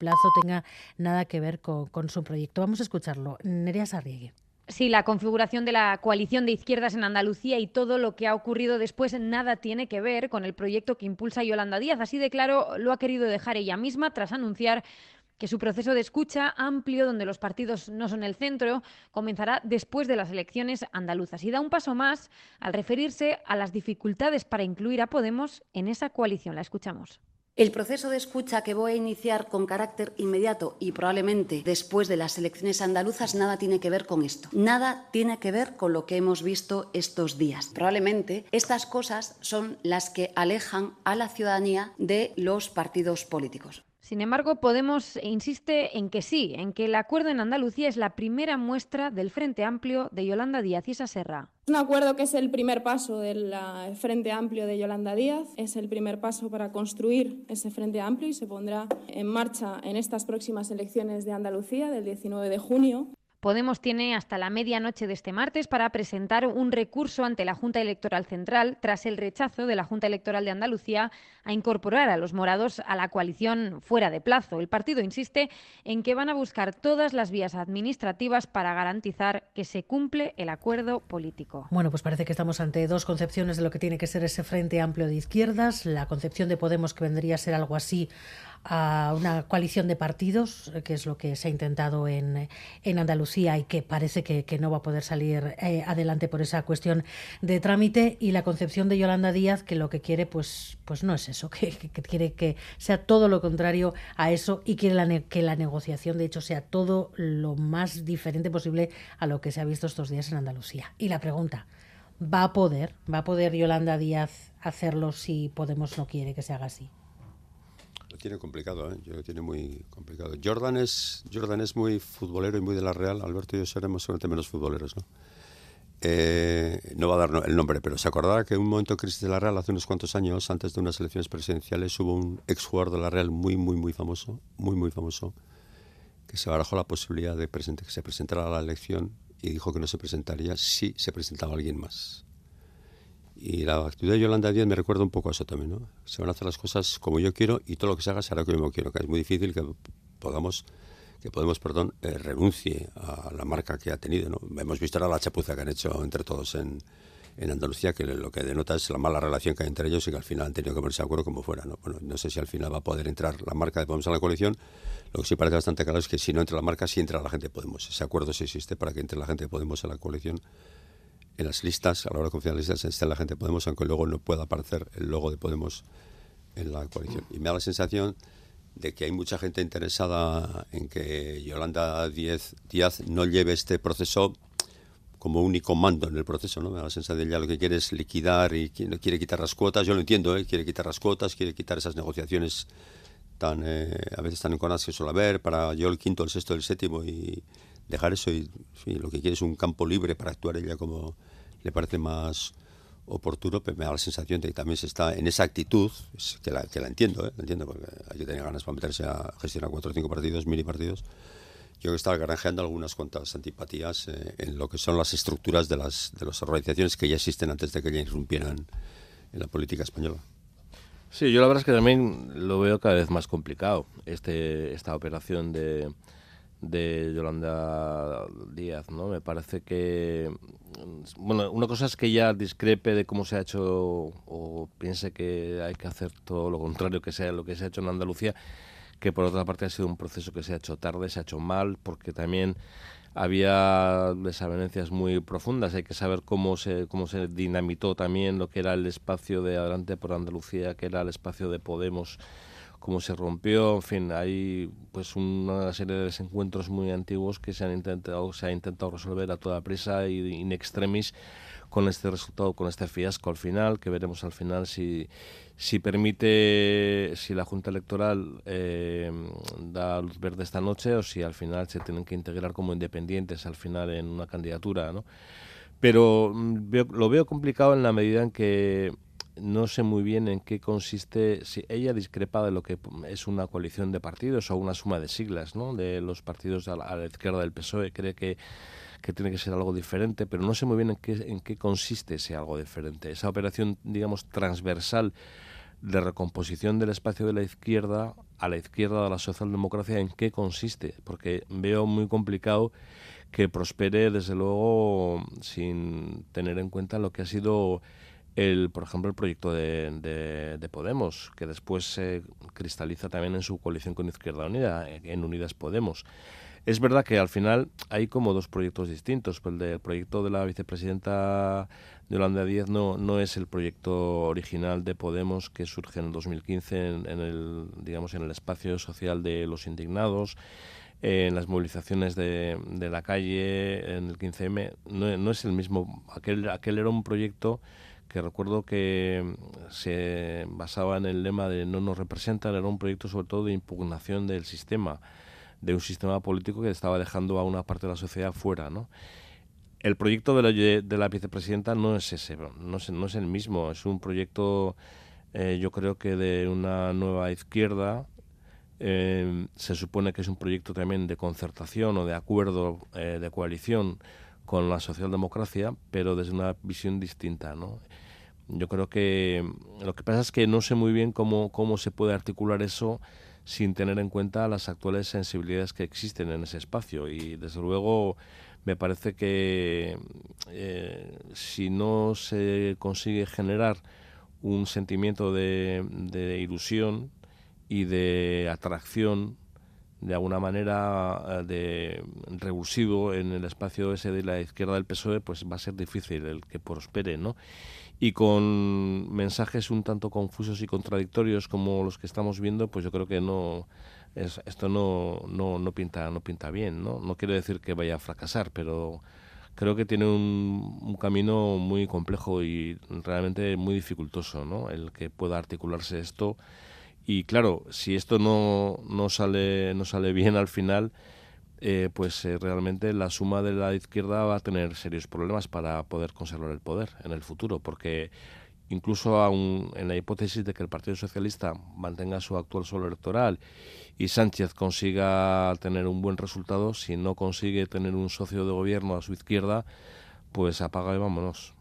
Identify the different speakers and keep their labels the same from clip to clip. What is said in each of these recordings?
Speaker 1: plazo tenga nada que ver con, su proyecto. Vamos a escucharlo. Nerea Sarriegui.
Speaker 2: Sí, la configuración de la coalición de izquierdas en Andalucía y todo lo que ha ocurrido después nada tiene que ver con el proyecto que impulsa Yolanda Díaz. Así de claro lo ha querido dejar ella misma tras anunciar que su proceso de escucha amplio, donde los partidos no son el centro, comenzará después de las elecciones andaluzas y da un paso más al referirse a las dificultades para incluir a Podemos en esa coalición. La escuchamos.
Speaker 3: El proceso de escucha que voy a iniciar con carácter inmediato y probablemente después de las elecciones andaluzas nada tiene que ver con esto. Nada tiene que ver con lo que hemos visto estos días. Probablemente estas cosas son las que alejan a la ciudadanía de los partidos políticos.
Speaker 2: Sin embargo, Podemos insiste en que sí, en que el acuerdo en Andalucía es la primera muestra del Frente Amplio de Yolanda Díaz y Serra.
Speaker 4: Un acuerdo que es el primer paso del Frente Amplio de Yolanda Díaz, es el primer paso para construir ese Frente Amplio y se pondrá en marcha en estas próximas elecciones de Andalucía del 19 de junio.
Speaker 2: Podemos tiene hasta la medianoche de este martes para presentar un recurso ante la Junta Electoral Central tras el rechazo de la Junta Electoral de Andalucía a incorporar a los morados a la coalición fuera de plazo. El partido insiste en que van a buscar todas las vías administrativas para garantizar que se cumple el acuerdo político.
Speaker 1: Bueno, pues parece que estamos ante dos concepciones de lo que tiene que ser ese Frente Amplio de Izquierdas. La concepción de Podemos que vendría a ser algo así a una coalición de partidos, que es lo que se ha intentado en, en Andalucía y que parece que, no va a poder salir eh, adelante por esa cuestión de trámite, y la concepción de Yolanda Díaz, que lo que quiere, pues, pues no es eso, que, quiere que sea todo lo contrario a eso y quiere que la negociación, de hecho, sea todo lo más diferente posible a lo que se ha visto estos días en Andalucía. Y la pregunta, ¿va a poder, va a poder Yolanda Díaz hacerlo si Podemos no quiere que se haga así?
Speaker 5: Lo tiene complicado, ¿eh? Yo lo tiene muy complicado. Jordan es, Jordan es muy futbolero y muy de la Real. Alberto y yo seremos seguramente menos futboleros, ¿no? Eh, no va a dar el nombre, pero se acordará que en un momento de crisis de la Real, hace unos cuantos años, antes de unas elecciones presidenciales, hubo un exjugador de la Real muy, muy, muy famoso, muy, muy famoso, que se barajó la posibilidad de que se presentara a la elección y dijo que no se presentaría si se presentaba alguien más. Y la actitud de Yolanda Díaz me recuerda un poco a eso también, ¿no? Se van a hacer las cosas como yo quiero y todo lo que se haga será como yo quiero, que es muy difícil que podamos que Podemos, perdón, eh, renuncie a la marca que ha tenido, ¿no? Hemos visto ahora la chapuza que han hecho entre todos en, en Andalucía, que lo que denota es la mala relación que hay entre ellos y que al final han tenido que ponerse de acuerdo como fuera, ¿no? Bueno, no sé si al final va a poder entrar la marca de Podemos a la coalición, lo que sí parece bastante claro es que si no entra la marca, sí entra la gente de Podemos. Ese acuerdo sí existe para que entre la gente de Podemos a la coalición en las listas, a la hora de confiar en las listas, está la gente de Podemos, aunque luego no pueda aparecer el logo de Podemos en la coalición. Y me da la sensación de que hay mucha gente interesada en que Yolanda Díaz, Díaz no lleve este proceso como único mando en el proceso, ¿no? Me da la sensación de ella lo que quiere es liquidar y quiere quitar las cuotas, yo lo entiendo, ¿eh? quiere quitar las cuotas, quiere quitar esas negociaciones tan, eh, a veces tan enconadas que suele haber para yo el quinto, el sexto, el séptimo y dejar eso y lo que quiere es un campo libre para actuar ella como le parece más oportuno, pero me da la sensación de que también se está en esa actitud, que la, que la entiendo, ¿eh? entiendo, porque hay que tener ganas para meterse a gestionar cuatro o cinco partidos, mini partidos. Yo creo que estaba granjeando algunas cuantas antipatías eh, en lo que son las estructuras de las, de las organizaciones que ya existen antes de que ya irrumpieran en la política española.
Speaker 6: Sí, yo la verdad es que también lo veo cada vez más complicado, este, esta operación de, de Yolanda Díaz, ¿no? Me parece que bueno, una cosa es que ella discrepe de cómo se ha hecho o piense que hay que hacer todo lo contrario que sea lo que se ha hecho en Andalucía, que por otra parte ha sido un proceso que se ha hecho tarde, se ha hecho mal, porque también había desavenencias muy profundas. Hay que saber cómo se, cómo se dinamitó también lo que era el espacio de Adelante por Andalucía, que era el espacio de Podemos cómo se rompió, en fin, hay pues una serie de desencuentros muy antiguos que se han intentado, se ha intentado resolver a toda prisa y in extremis con este resultado, con este fiasco al final, que veremos al final si, si permite, si la Junta Electoral eh, da luz verde esta noche o si al final se tienen que integrar como independientes al final en una candidatura, ¿no? Pero mm, lo veo complicado en la medida en que no sé muy bien en qué consiste, si ella discrepa de lo que es una coalición de partidos o una suma de siglas, ¿no? De los partidos a la, izquierda del PSOE, cree que, que, tiene que ser algo diferente, pero no sé muy bien en qué, en qué consiste ese algo diferente. Esa operación, digamos, transversal de recomposición del espacio de la izquierda a la izquierda de la socialdemocracia en qué consiste, porque veo muy complicado que prospere desde luego sin tener en cuenta lo que ha sido el, por ejemplo, el proyecto de, de, Podemos, que después se cristaliza también en su coalición con Izquierda Unida, en Unidas Podemos. Es verdad que al final hay como dos proyectos distintos. El, del proyecto de la vicepresidenta Yolanda Díaz no, no es el proyecto original de Podemos que surge en el 2015 en, el, digamos, en el espacio social de los indignados, en las movilizaciones de, de la calle, en el 15M. No, no, es el mismo. Aquel, aquel era un proyecto que recuerdo que se basaba en el lema de no nos representan, era un proyecto sobre todo de impugnación del sistema de un sistema político que estaba dejando a una parte de la sociedad fuera, ¿no? El proyecto de la, de la vicepresidenta no es ese, no es, no es el mismo, es un proyecto, eh, yo creo que de una nueva izquierda, eh, se supone que es un proyecto también de concertación o de acuerdo eh, de coalición con la socialdemocracia, pero desde una visión distinta, ¿no? Yo creo que lo que pasa es que no sé muy bien cómo, cómo se puede articular eso sin tener en cuenta las actuales sensibilidades que existen en ese espacio. Y desde luego me parece que eh, si no se consigue generar un sentimiento de, ilusión y de atracción de alguna manera eh, de revulsivo en el espacio ese de la izquierda del PSOE, pues va a ser difícil el que prospere, ¿no? y con mensajes un tanto confusos y contradictorios como los que estamos viendo, pues yo creo que no es, esto no, no, no, pinta no pinta bien, ¿no? No quiero decir que vaya a fracasar, pero creo que tiene un, un camino muy complejo y realmente muy dificultoso, ¿no? El que pueda articularse esto y claro, si esto no, no sale no sale bien al final, eh, pues eh, realmente la suma de la izquierda va a tener serios problemas para poder conservar el poder en el futuro, porque incluso aun en la hipótesis de que el Partido Socialista mantenga su actual suelo electoral y Sánchez consiga tener un buen resultado, si no consigue tener un socio de gobierno a su izquierda, pues apaga y vámonos.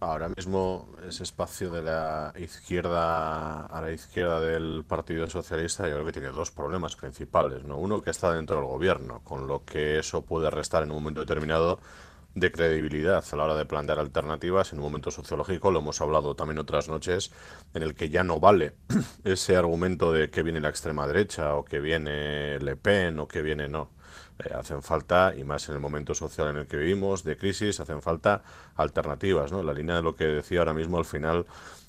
Speaker 7: Ahora mismo ese espacio de la izquierda a la izquierda del Partido Socialista yo creo que tiene dos problemas principales. ¿no? Uno que está dentro del gobierno, con lo que eso puede restar en un momento determinado de credibilidad a la hora de plantear alternativas en un momento sociológico, lo hemos hablado también otras noches, en el que ya no vale ese argumento de que viene la extrema derecha o que viene Le Pen o que viene no eh, hacen falta, y más en el momento social en el que vivimos, de crisis, hacen falta alternativas, ¿no? La línea de lo que decía ahora mismo al final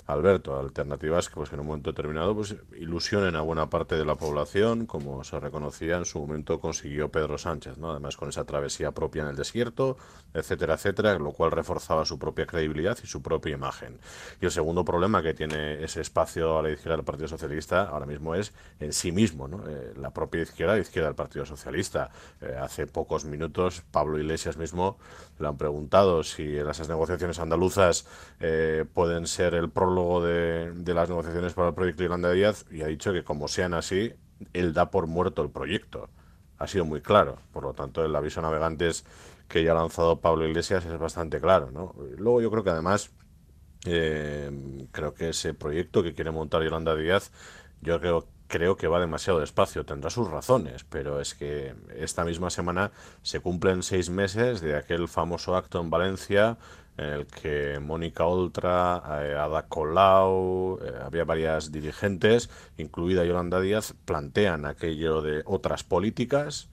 Speaker 7: Alberto, alternativas que pues en un momento determinado pues ilusionen a buena parte de la población, como se reconocía en su momento consiguió Pedro Sánchez, ¿no? Además con esa travesía propia en el desierto, etcétera, etcétera, lo cual reforzaba su propia credibilidad y su propia imagen. Y el segundo problema que tiene ese espacio a la izquierda del Partido Socialista ahora mismo es en sí mismo, ¿no? Eh, la propia izquierda, la izquierda del Partido Socialista. Eh, hace pocos minutos Pablo Iglesias mismo le han preguntado si esas negociaciones andaluzas eh, pueden ser el prólogo de, las negociaciones para el proyecto Irlanda Díaz y ha dicho que como sean así, él da por muerto el proyecto. Ha sido muy claro. Por lo tanto, el aviso navegantes que ya ha lanzado Pablo Iglesias es bastante claro. ¿no? Luego yo creo que además, eh, creo que ese proyecto que quiere montar Yolanda Díaz, yo creo creo que va demasiado despacio. Tendrá sus razones, pero es que esta misma semana se cumplen seis meses de aquel famoso acto en Valencia en el que Mónica Oltra, eh, Ada Colau, eh, había varias dirigentes, incluida Yolanda Díaz, plantean aquello de otras políticas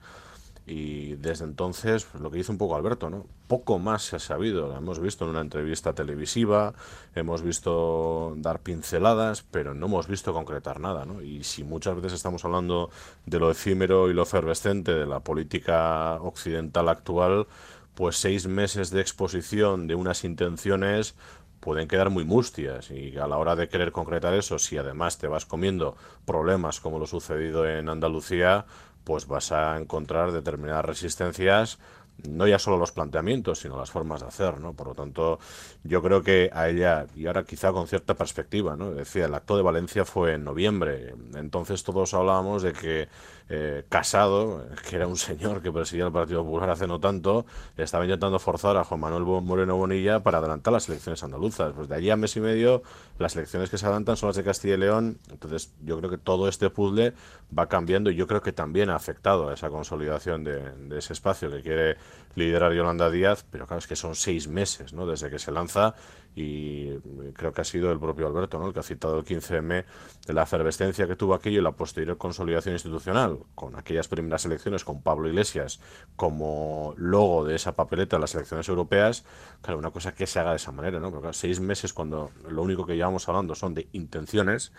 Speaker 7: y desde entonces, pues, lo que dice un poco Alberto, ¿no? Poco más se ha sabido. Hemos visto en una entrevista televisiva, hemos visto dar pinceladas, pero no hemos visto concretar nada, ¿no? Y si muchas veces estamos hablando de lo efímero y lo efervescente de la política occidental actual, pues seis meses de exposición de unas intenciones pueden quedar muy mustias y a la hora de querer concretar eso, si además te vas comiendo problemas como lo sucedido en Andalucía, pues vas a encontrar determinadas resistencias no ya solo los planteamientos, sino las formas de hacer, ¿no? Por lo tanto, yo creo que a ella, y ahora quizá con cierta perspectiva, ¿no? Decía, el acto de Valencia fue en noviembre, entonces todos hablábamos de que eh, Casado, que era un señor que presidía el Partido Popular hace no tanto, estaba intentando forzar a Juan Manuel Moreno Bonilla para adelantar las elecciones andaluzas. Pues de allí a mes y medio, las elecciones que se adelantan son las de Castilla y León. Entonces, yo creo que todo este puzzle va cambiando y yo creo que también ha afectado a esa consolidación de, de ese espacio que quiere liderar Yolanda Díaz, pero claro, es que son seis meses ¿no? desde que se lanza y creo que ha sido el propio Alberto ¿no? el que ha citado el 15M de la efervescencia que tuvo aquello y la posterior consolidación institucional, con aquellas primeras elecciones con Pablo Iglesias como logo de esa papeleta en las elecciones europeas, claro, una cosa que se haga de esa manera, ¿no? Porque seis meses cuando lo único que llevamos hablando son de intenciones,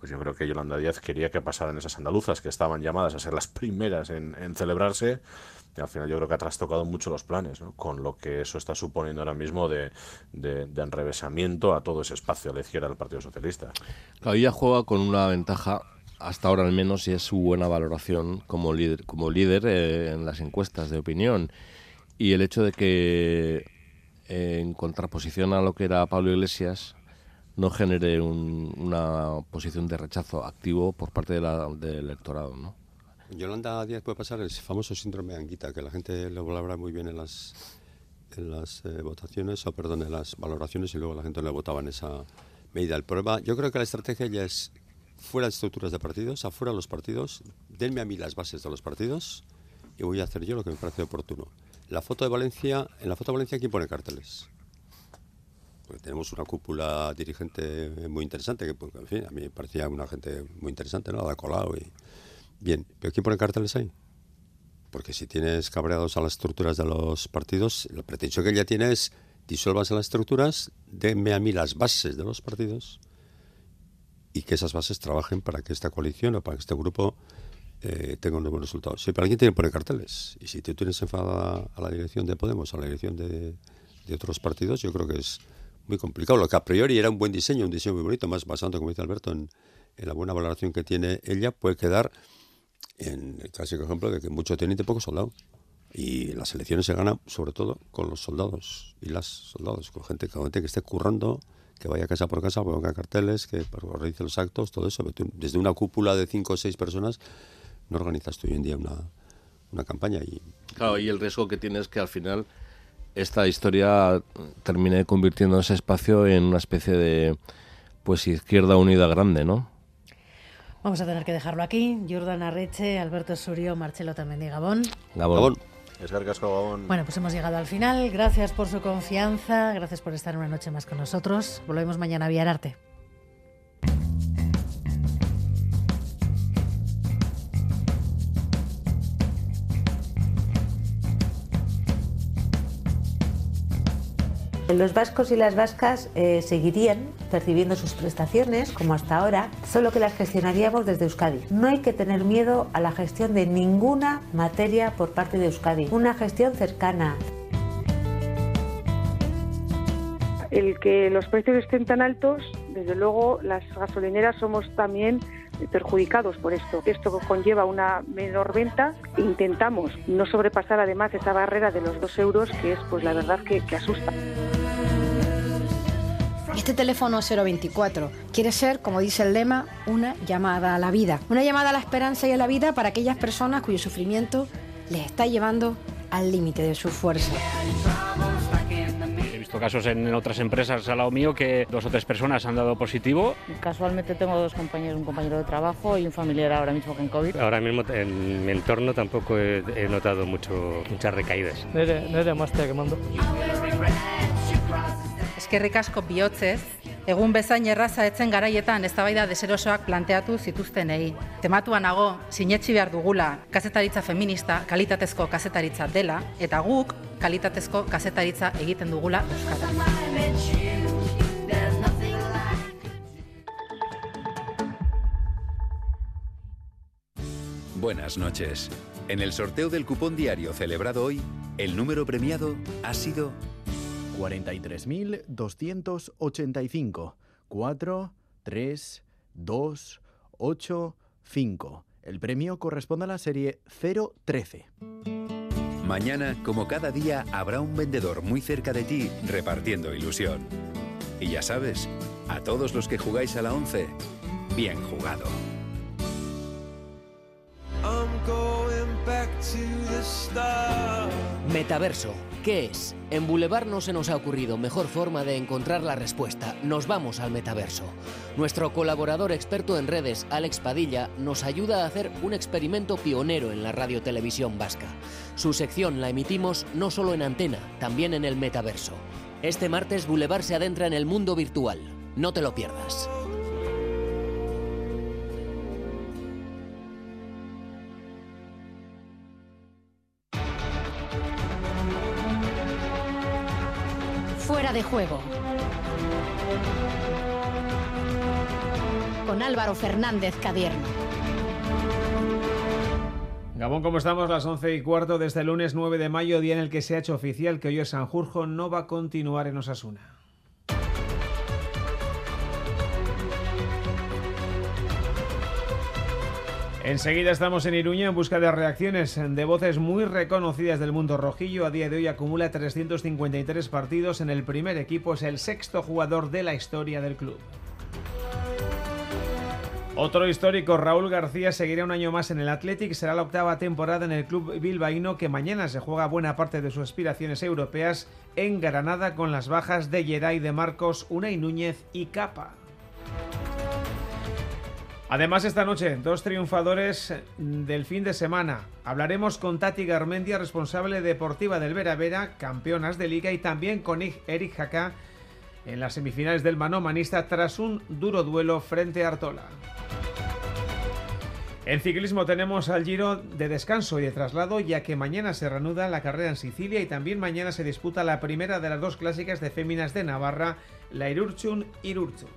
Speaker 7: pues yo creo que Yolanda Díaz quería que pasaran esas andaluzas que estaban llamadas a ser las primeras en, en celebrarse, al final yo creo que ha trastocado mucho los planes, ¿no? con lo que eso está suponiendo ahora mismo de, de, enrevesamiento a todo ese espacio a la izquierda del Partido Socialista.
Speaker 6: Claro, juega con una ventaja, hasta ahora al menos, y es su buena valoración como líder, eh, en las encuestas de opinión. Y el hecho de que, eh, en contraposición a lo que era Pablo Iglesias, no genere un, una posición de rechazo activo por parte del electorado, ¿no?
Speaker 5: Yolanda Díaz puede pasar el famoso síndrome de Anguita, que la gente lo valora muy bien en las, en las eh, votaciones, o perdón, en las valoraciones y luego la gente le votaba en esa medida. El problema, yo creo que la estrategia ya es fuera de estructuras de partidos, afuera de los partidos, denme a mí las bases de los partidos y voy a hacer yo lo que me parece oportuno. La foto de Valencia, en la foto de Valencia, ¿quién pone carteles? Tenemos una cúpula dirigente muy interesante, que pues, en fin, a mí me parecía una gente muy interesante, ¿no? Ada y Bien, ¿pero quién pone carteles ahí? Porque si tienes cabreados a las estructuras de los partidos, la pretensión que ella tiene es disuelvas las estructuras, denme a mí las bases de los partidos y que esas bases trabajen para que esta coalición o para que este grupo eh, tenga un buen resultado. Sí, pero alguien tiene que poner carteles. Y si tú tienes enfadada a la dirección de Podemos, a la dirección de, de otros partidos, yo creo que es muy complicado. Lo que a priori era un buen diseño, un diseño muy bonito, más basado, como dice Alberto, en, en la buena valoración que tiene ella, puede quedar en el clásico ejemplo de que mucho teniente, poco soldado. Y las elecciones se ganan sobre todo con los soldados y las soldados, con gente, que esté currando, que vaya casa por casa, ponga carteles, que organice los actos, todo eso. Tú, desde una cúpula de cinco o seis personas no organizas tú hoy en día una, una campaña. Y,
Speaker 6: claro, y el riesgo que tienes es que al final esta historia termine convirtiendo ese espacio en una especie de pues izquierda unida grande, ¿no?
Speaker 1: Vamos a tener que dejarlo aquí. Jordan Arreche, Alberto Surio, Marcelo Tamendi Gabón.
Speaker 6: Gabón.
Speaker 7: Gabón. Es Gabón.
Speaker 1: Bueno, pues hemos llegado al final. Gracias por su confianza. Gracias por estar una noche más con nosotros. Volvemos mañana a Villararte.
Speaker 8: Los vascos y las vascas eh, seguirían percibiendo sus prestaciones como hasta ahora, solo que las gestionaríamos desde Euskadi. No hay que tener miedo a la gestión de ninguna materia por parte de Euskadi. Una gestión cercana.
Speaker 9: El que los precios estén tan altos, desde luego las gasolineras somos también perjudicados por esto. Esto conlleva una menor venta. Intentamos no sobrepasar además esa barrera de los dos euros, que es pues la verdad que, que asusta.
Speaker 10: Este teléfono 024 quiere ser, como dice el lema, una llamada a la vida. Una llamada a la esperanza y a la vida para aquellas personas cuyo sufrimiento les está llevando al límite de su fuerza.
Speaker 11: He visto casos en otras empresas al lado mío que dos o tres personas han dado positivo.
Speaker 12: Casualmente tengo dos compañeros, un compañero de trabajo y un familiar ahora mismo con COVID.
Speaker 11: Ahora mismo en mi entorno tampoco he, he notado mucho, muchas recaídas.
Speaker 13: Nere, nere emazteak emando.
Speaker 14: Eskerrik asko bihotzez, egun bezain erraza etzen garaietan eztabaida deserosoak planteatu zituztenei. Tematua nago, sinetxi behar dugula, kazetaritza feminista, kalitatezko kazetaritza dela, eta guk kalitatezko kazetaritza egiten dugula Euskara.
Speaker 15: Buenas noches. En el sorteo del cupón diario celebrado hoy, el número premiado ha sido
Speaker 16: 43.285. 4, 3, 2, 8, 5. El premio corresponde a la serie 013.
Speaker 15: Mañana, como cada día, habrá un vendedor muy cerca de ti repartiendo ilusión. Y ya sabes, a todos los que jugáis a la 11, bien jugado.
Speaker 13: Metaverso, ¿qué es? En Boulevard no se nos ha ocurrido mejor forma de encontrar la respuesta. Nos vamos al metaverso. Nuestro colaborador experto en redes, Alex Padilla, nos ayuda a hacer un experimento pionero en la radio televisión vasca. Su sección la emitimos no solo en antena, también en el metaverso. Este martes Boulevard se adentra en el mundo virtual. No te lo pierdas.
Speaker 10: Juego. Con Álvaro Fernández Cadierno.
Speaker 17: Gabón, ¿cómo estamos? Las 11 y cuarto de este lunes 9 de mayo, día en el que se ha hecho oficial que hoy Sanjurjo no va a continuar en Osasuna. Enseguida estamos en Iruña en busca de reacciones de voces muy reconocidas del mundo rojillo. A día de hoy acumula 353 partidos en el primer equipo, es el sexto jugador de la historia del club. Otro histórico, Raúl García, seguirá un año más en el Athletic. Será la octava temporada en el club bilbaíno que mañana se juega buena parte de sus aspiraciones europeas en Granada con las bajas de Geray de Marcos, Unai Núñez y Capa. Además, esta noche, dos triunfadores del fin de semana. Hablaremos con Tati Garmendia, responsable deportiva del Vera Vera, campeonas de liga, y también con Eric Jaca en las semifinales del manomanista tras un duro duelo frente a Artola. En ciclismo tenemos al Giro de descanso y de traslado, ya que mañana se reanuda la carrera en Sicilia y también mañana se disputa la primera de las dos clásicas de féminas de Navarra, la Irurchun Irurchun.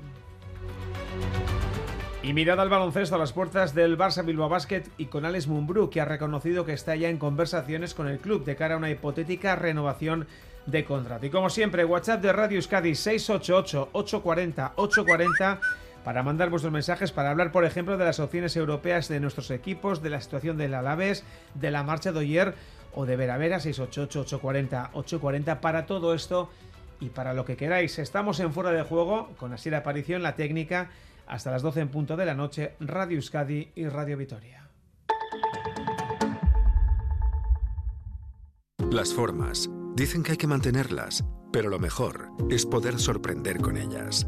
Speaker 17: Y mirada al baloncesto a las puertas del Barça Bilbao Basket y con Alex Mumbrú, que ha reconocido que está ya en conversaciones con el club de cara a una hipotética renovación de contrato. Y como siempre, WhatsApp de Radio Euskadi 688-840-840 para mandar vuestros mensajes, para hablar, por ejemplo, de las opciones europeas de nuestros equipos, de la situación del Alaves, de la marcha de ayer o de Vera Vera 688-840-840 para todo esto y para lo que queráis. Estamos en Fuera de Juego con Asier Aparición, la técnica hasta las 12 en punto de la noche, Radio Euskadi y Radio Vitoria.
Speaker 18: Las formas. Dicen que hay que mantenerlas, pero lo mejor es poder sorprender con ellas.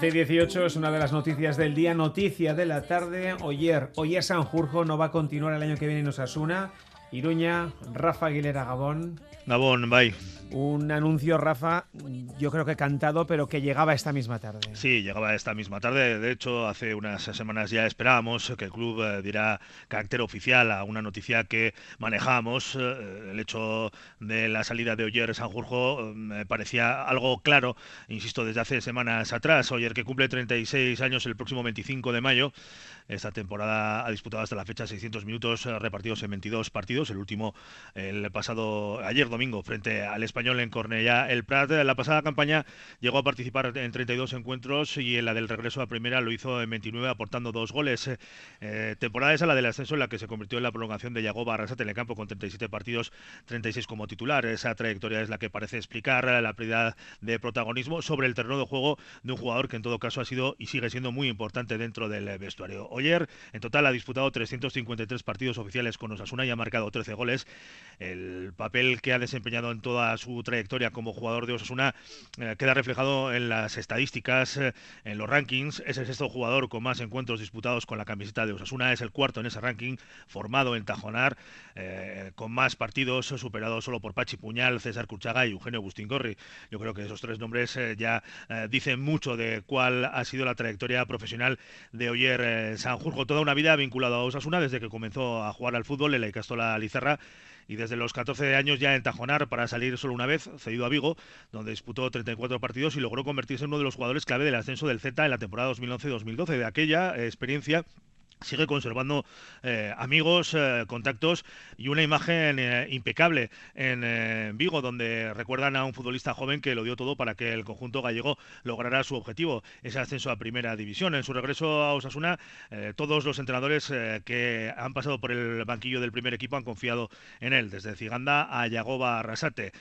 Speaker 17: Once y 18 es una de las noticias del día, noticia de la tarde. Oyer, Oyer Sanjurjo no va a continuar el año que viene en Osasuna. Iruña, Rafa Aguilera Gabón.
Speaker 19: Gabón, bye.
Speaker 17: Un anuncio, Rafa, yo creo que cantado, pero que llegaba esta misma tarde.
Speaker 19: Sí, llegaba esta misma tarde. De hecho, hace unas semanas ya esperábamos que el club eh, diera carácter oficial a una noticia que manejamos. Eh, el hecho de la salida de Oyer Sanjurjo eh, me parecía algo claro, insisto, desde hace semanas atrás. Oyer que cumple 36 años el próximo 25 de mayo. Esta temporada ha disputado hasta la fecha 600 minutos repartidos en 22 partidos. El último el pasado ayer domingo frente al en Cornellá. El Prat la pasada campaña llegó a participar en 32 encuentros y en la del regreso a primera lo hizo en 29 aportando dos goles. Eh, temporada esa la del ascenso en la que se convirtió en la prolongación de Yagoba Arrasate en el campo con 37 partidos, 36 como titular. Esa trayectoria es la que parece explicar la pérdida de protagonismo sobre el terreno de juego de un jugador que en todo caso ha sido y sigue siendo muy importante dentro del vestuario. Ayer en total ha disputado 353 partidos oficiales con Osasuna y ha marcado 13 goles. El papel que ha desempeñado en toda su trayectoria como jugador de Osasuna eh, queda reflejado en las estadísticas, eh, en los rankings. Es el sexto jugador con más encuentros disputados con la camiseta de Osasuna. Es el cuarto en ese ranking, formado en Tajonar, eh, con más partidos, superado solo por Pachi Puñal, César Curchaga y Eugenio Agustín Gorri. Yo creo que esos tres nombres ya dicen mucho de cuál ha sido la trayectoria profesional de Oyer Sanjurjo. Toda una vida vinculado a Osasuna desde que comenzó a jugar al fútbol en la Icastola Lizarra y desde los 14 años ya en Tajonar para salir solo una vez, cedido a Vigo, donde disputó 34 partidos y logró convertirse en uno de los jugadores clave del ascenso del Z en la temporada 2011-2012. De aquella experiencia sigue conservando eh, amigos, eh, contactos y una imagen eh, impecable en Vigo, donde recuerdan a un futbolista joven que lo dio todo para que el conjunto gallego lograra su objetivo, ese ascenso a primera división. En su regreso a Osasuna, todos los entrenadores que han pasado por el banquillo del primer equipo han confiado en él, desde Ciganda a Yagoba Arrasate.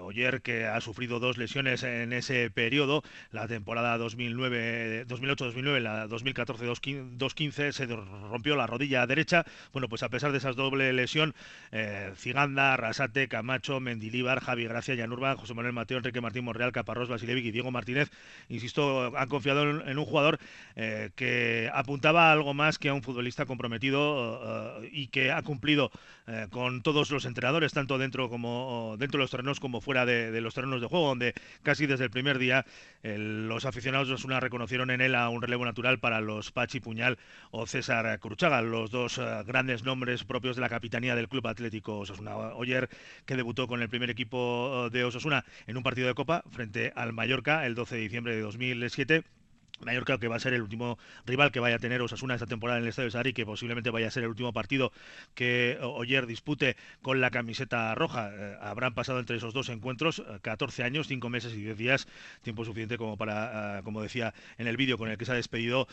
Speaker 19: Oyer, que ha sufrido dos lesiones en ese periodo, la temporada 2008-2009, la 2014-2015, se rompió la rodilla derecha. Bueno, pues a pesar de esa doble lesión, eh, Ciganda, Rasate, Camacho, Mendilíbar, Javi Gracia, Yanurba, José Manuel Mateo, Enrique Martín Monreal, Caparrós, Basilevic y Diego Martínez, insisto, han confiado en, un jugador eh, que apuntaba algo más que a un futbolista comprometido eh, y que ha cumplido con todos los entrenadores, tanto dentro como dentro de los terrenos como fuera de, los terrenos de juego, donde casi desde el primer día los aficionados de Osuna reconocieron en él a un relevo natural para los Pachi Puñal o César Cruchaga, los dos eh, grandes nombres propios de la capitanía del Club Atlético Osasuna. Oyer, que debutó con el primer equipo eh, de Osasuna en un partido de Copa frente al Mallorca el 12 de diciembre de 2007 Mallorca que va a ser el último rival que vaya a tener Osasuna esta temporada en el Estadio Sari, que posiblemente vaya a ser el último partido que Oyer dispute con la camiseta roja. Eh, habrán pasado entre esos dos encuentros 14 eh, años, 5 meses y 10 días, tiempo suficiente como para, eh, como decía en el vídeo con el que se ha despedido,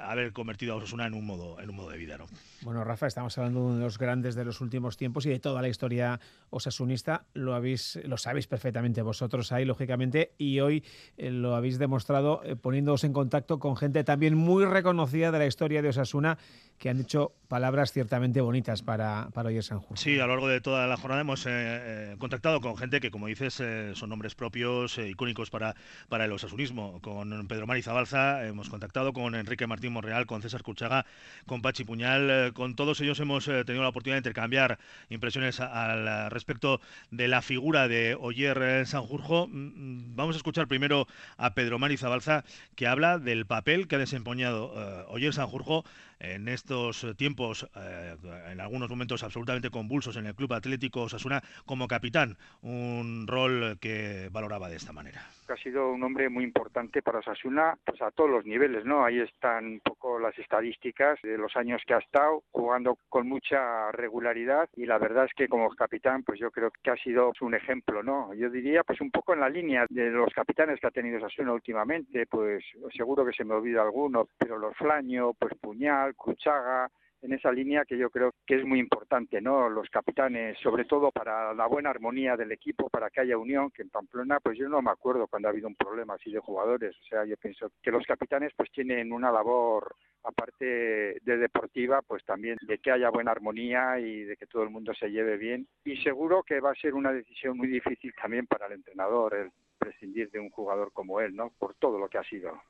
Speaker 19: haber convertido a Osasuna en un modo, en un modo de vida. ¿no?
Speaker 17: Bueno, Rafa, estamos hablando de uno de los grandes de los últimos tiempos y de toda la historia osasunista. Lo habéis, lo sabéis perfectamente vosotros ahí, lógicamente, y hoy lo habéis demostrado poniéndoos en con gente también muy reconocida de la historia de Osasuna que han dicho palabras ciertamente bonitas para, para Oyer Sanjurjo.
Speaker 19: Sí, a lo largo de toda la jornada hemos eh, eh, contactado con gente que, como dices, eh, son nombres propios, icónicos para, para el osasunismo. Con Pedro Mariza Balza hemos contactado con Enrique Martín Monreal, con César Cuchaga, con Pachi Puñal. con todos ellos hemos tenido la oportunidad de intercambiar impresiones al respecto de la figura de Oyer Sanjurjo. Mm, mm, vamos a escuchar primero a Pedro Mariza Balza, que habla del papel que ha desempeñado Oyer Sanjurjo en estos tiempos, eh, en algunos momentos absolutamente convulsos en el Club Atlético Osasuna, como capitán, un rol que valoraba de esta manera.
Speaker 20: Ha sido un hombre muy importante para Osasuna pues a todos los niveles, ¿no? Ahí están un poco las estadísticas de los años que ha estado jugando con mucha regularidad y la verdad es que como capitán pues yo creo que ha sido un ejemplo, ¿no? Yo diría pues un poco en la línea de los capitanes que ha tenido Osasuna últimamente, pues seguro que se me olvida alguno, pero los Flaño, pues Puñal, Cruchaga, en esa línea que yo creo que es muy importante, ¿no? Los capitanes, sobre todo para la buena armonía del equipo, para que haya unión, que en Pamplona, pues yo no me acuerdo cuando ha habido un problema así de jugadores, o sea, yo pienso que los capitanes pues tienen una labor aparte de deportiva, pues también de que haya buena armonía y de que todo el mundo se lleve bien y seguro que va a ser una decisión muy difícil también para el entrenador el prescindir de un jugador como él, ¿no? Por todo lo que ha sido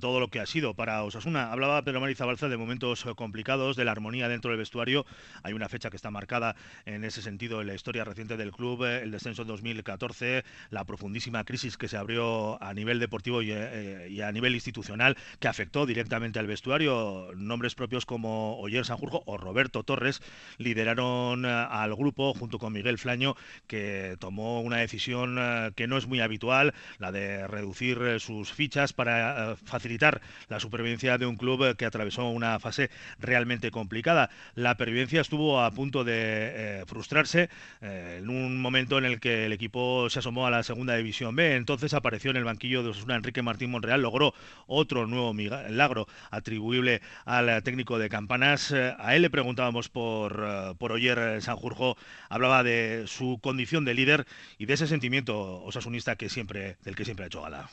Speaker 19: todo lo que ha sido para Osasuna. Hablaba Pedro Mariza Balza de momentos eh, complicados, de la armonía dentro del vestuario. Hay una fecha que está marcada en ese sentido en la historia reciente del club, eh, el descenso en 2014, la profundísima crisis que se abrió a nivel deportivo eh, y, a nivel institucional que afectó directamente al vestuario. Nombres propios como Oyer Sanjurjo o Roberto Torres lideraron al grupo junto con Miguel Flaño, que tomó una decisión que no es muy habitual, la de reducir sus fichas para eh, facilitar la supervivencia de un club eh, que atravesó una fase realmente complicada. La pervivencia estuvo a punto de eh, frustrarse en un momento en el que el equipo se asomó a la segunda división B. Entonces apareció en el banquillo de Osasuna Enrique Martín Monreal, logró otro nuevo milagro atribuible al técnico de Campanas. A él le preguntábamos por, por Oyer Sanjurjo, hablaba de su condición de líder y de ese sentimiento osasunista que siempre, del que siempre ha hecho gala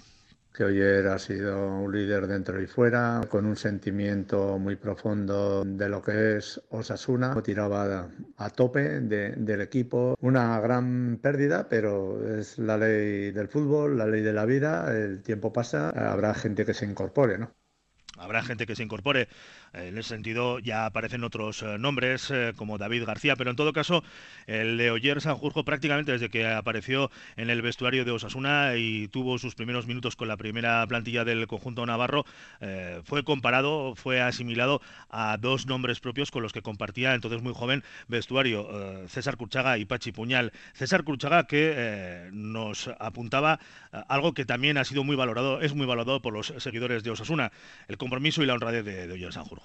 Speaker 21: que Oyer ha sido un líder dentro y fuera, con un sentimiento muy profundo de lo que es Osasuna, tiraba a tope del equipo, una gran pérdida, pero es la ley del fútbol, la ley de la vida, el tiempo pasa, habrá gente que se incorpore, ¿no?
Speaker 19: habrá gente que se incorpore. En ese sentido ya aparecen otros eh, nombres eh, como David García, pero en todo caso el de Oyer Sanjurjo prácticamente desde que apareció en el vestuario de Osasuna y tuvo sus primeros minutos con la primera plantilla del conjunto navarro, eh, fue comparado, fue asimilado a dos nombres propios con los que compartía entonces muy joven vestuario, César Curchaga y Pachi Puñal. César Curchaga que nos apuntaba algo que también ha sido muy valorado, es muy valorado por los seguidores de Osasuna, el compromiso y la honradez de, de Oyer Sanjurjo.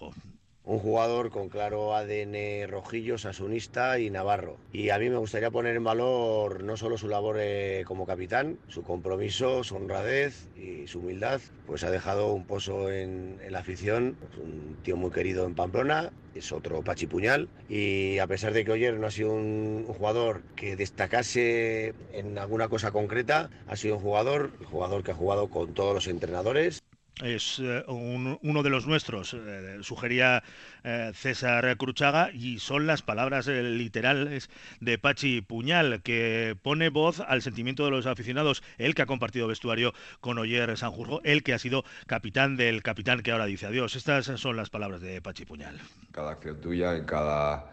Speaker 22: Un jugador con claro ADN rojillo, sasunista y navarro. Y a mí me gustaría poner en valor no solo su labor eh, como capitán, su compromiso, su honradez y su humildad. Pues ha dejado un pozo en, la afición. Es un tío muy querido en Pamplona, es otro pachipuñal. Y a pesar de que Oyer no ha sido un, un, jugador que destacase en alguna cosa concreta, ha sido un jugador, un jugador que ha jugado con todos los entrenadores
Speaker 19: es eh, uno de los nuestros, eh, sugería eh, César Cruchaga, y son las palabras literales de Pachi Puñal, que pone voz al sentimiento de los aficionados, él que ha compartido vestuario con Oyer Sanjurjo, él que ha sido capitán del capitán que ahora dice adiós. Estas son las palabras de Pachi Puñal.
Speaker 23: Cada acción tuya, en cada,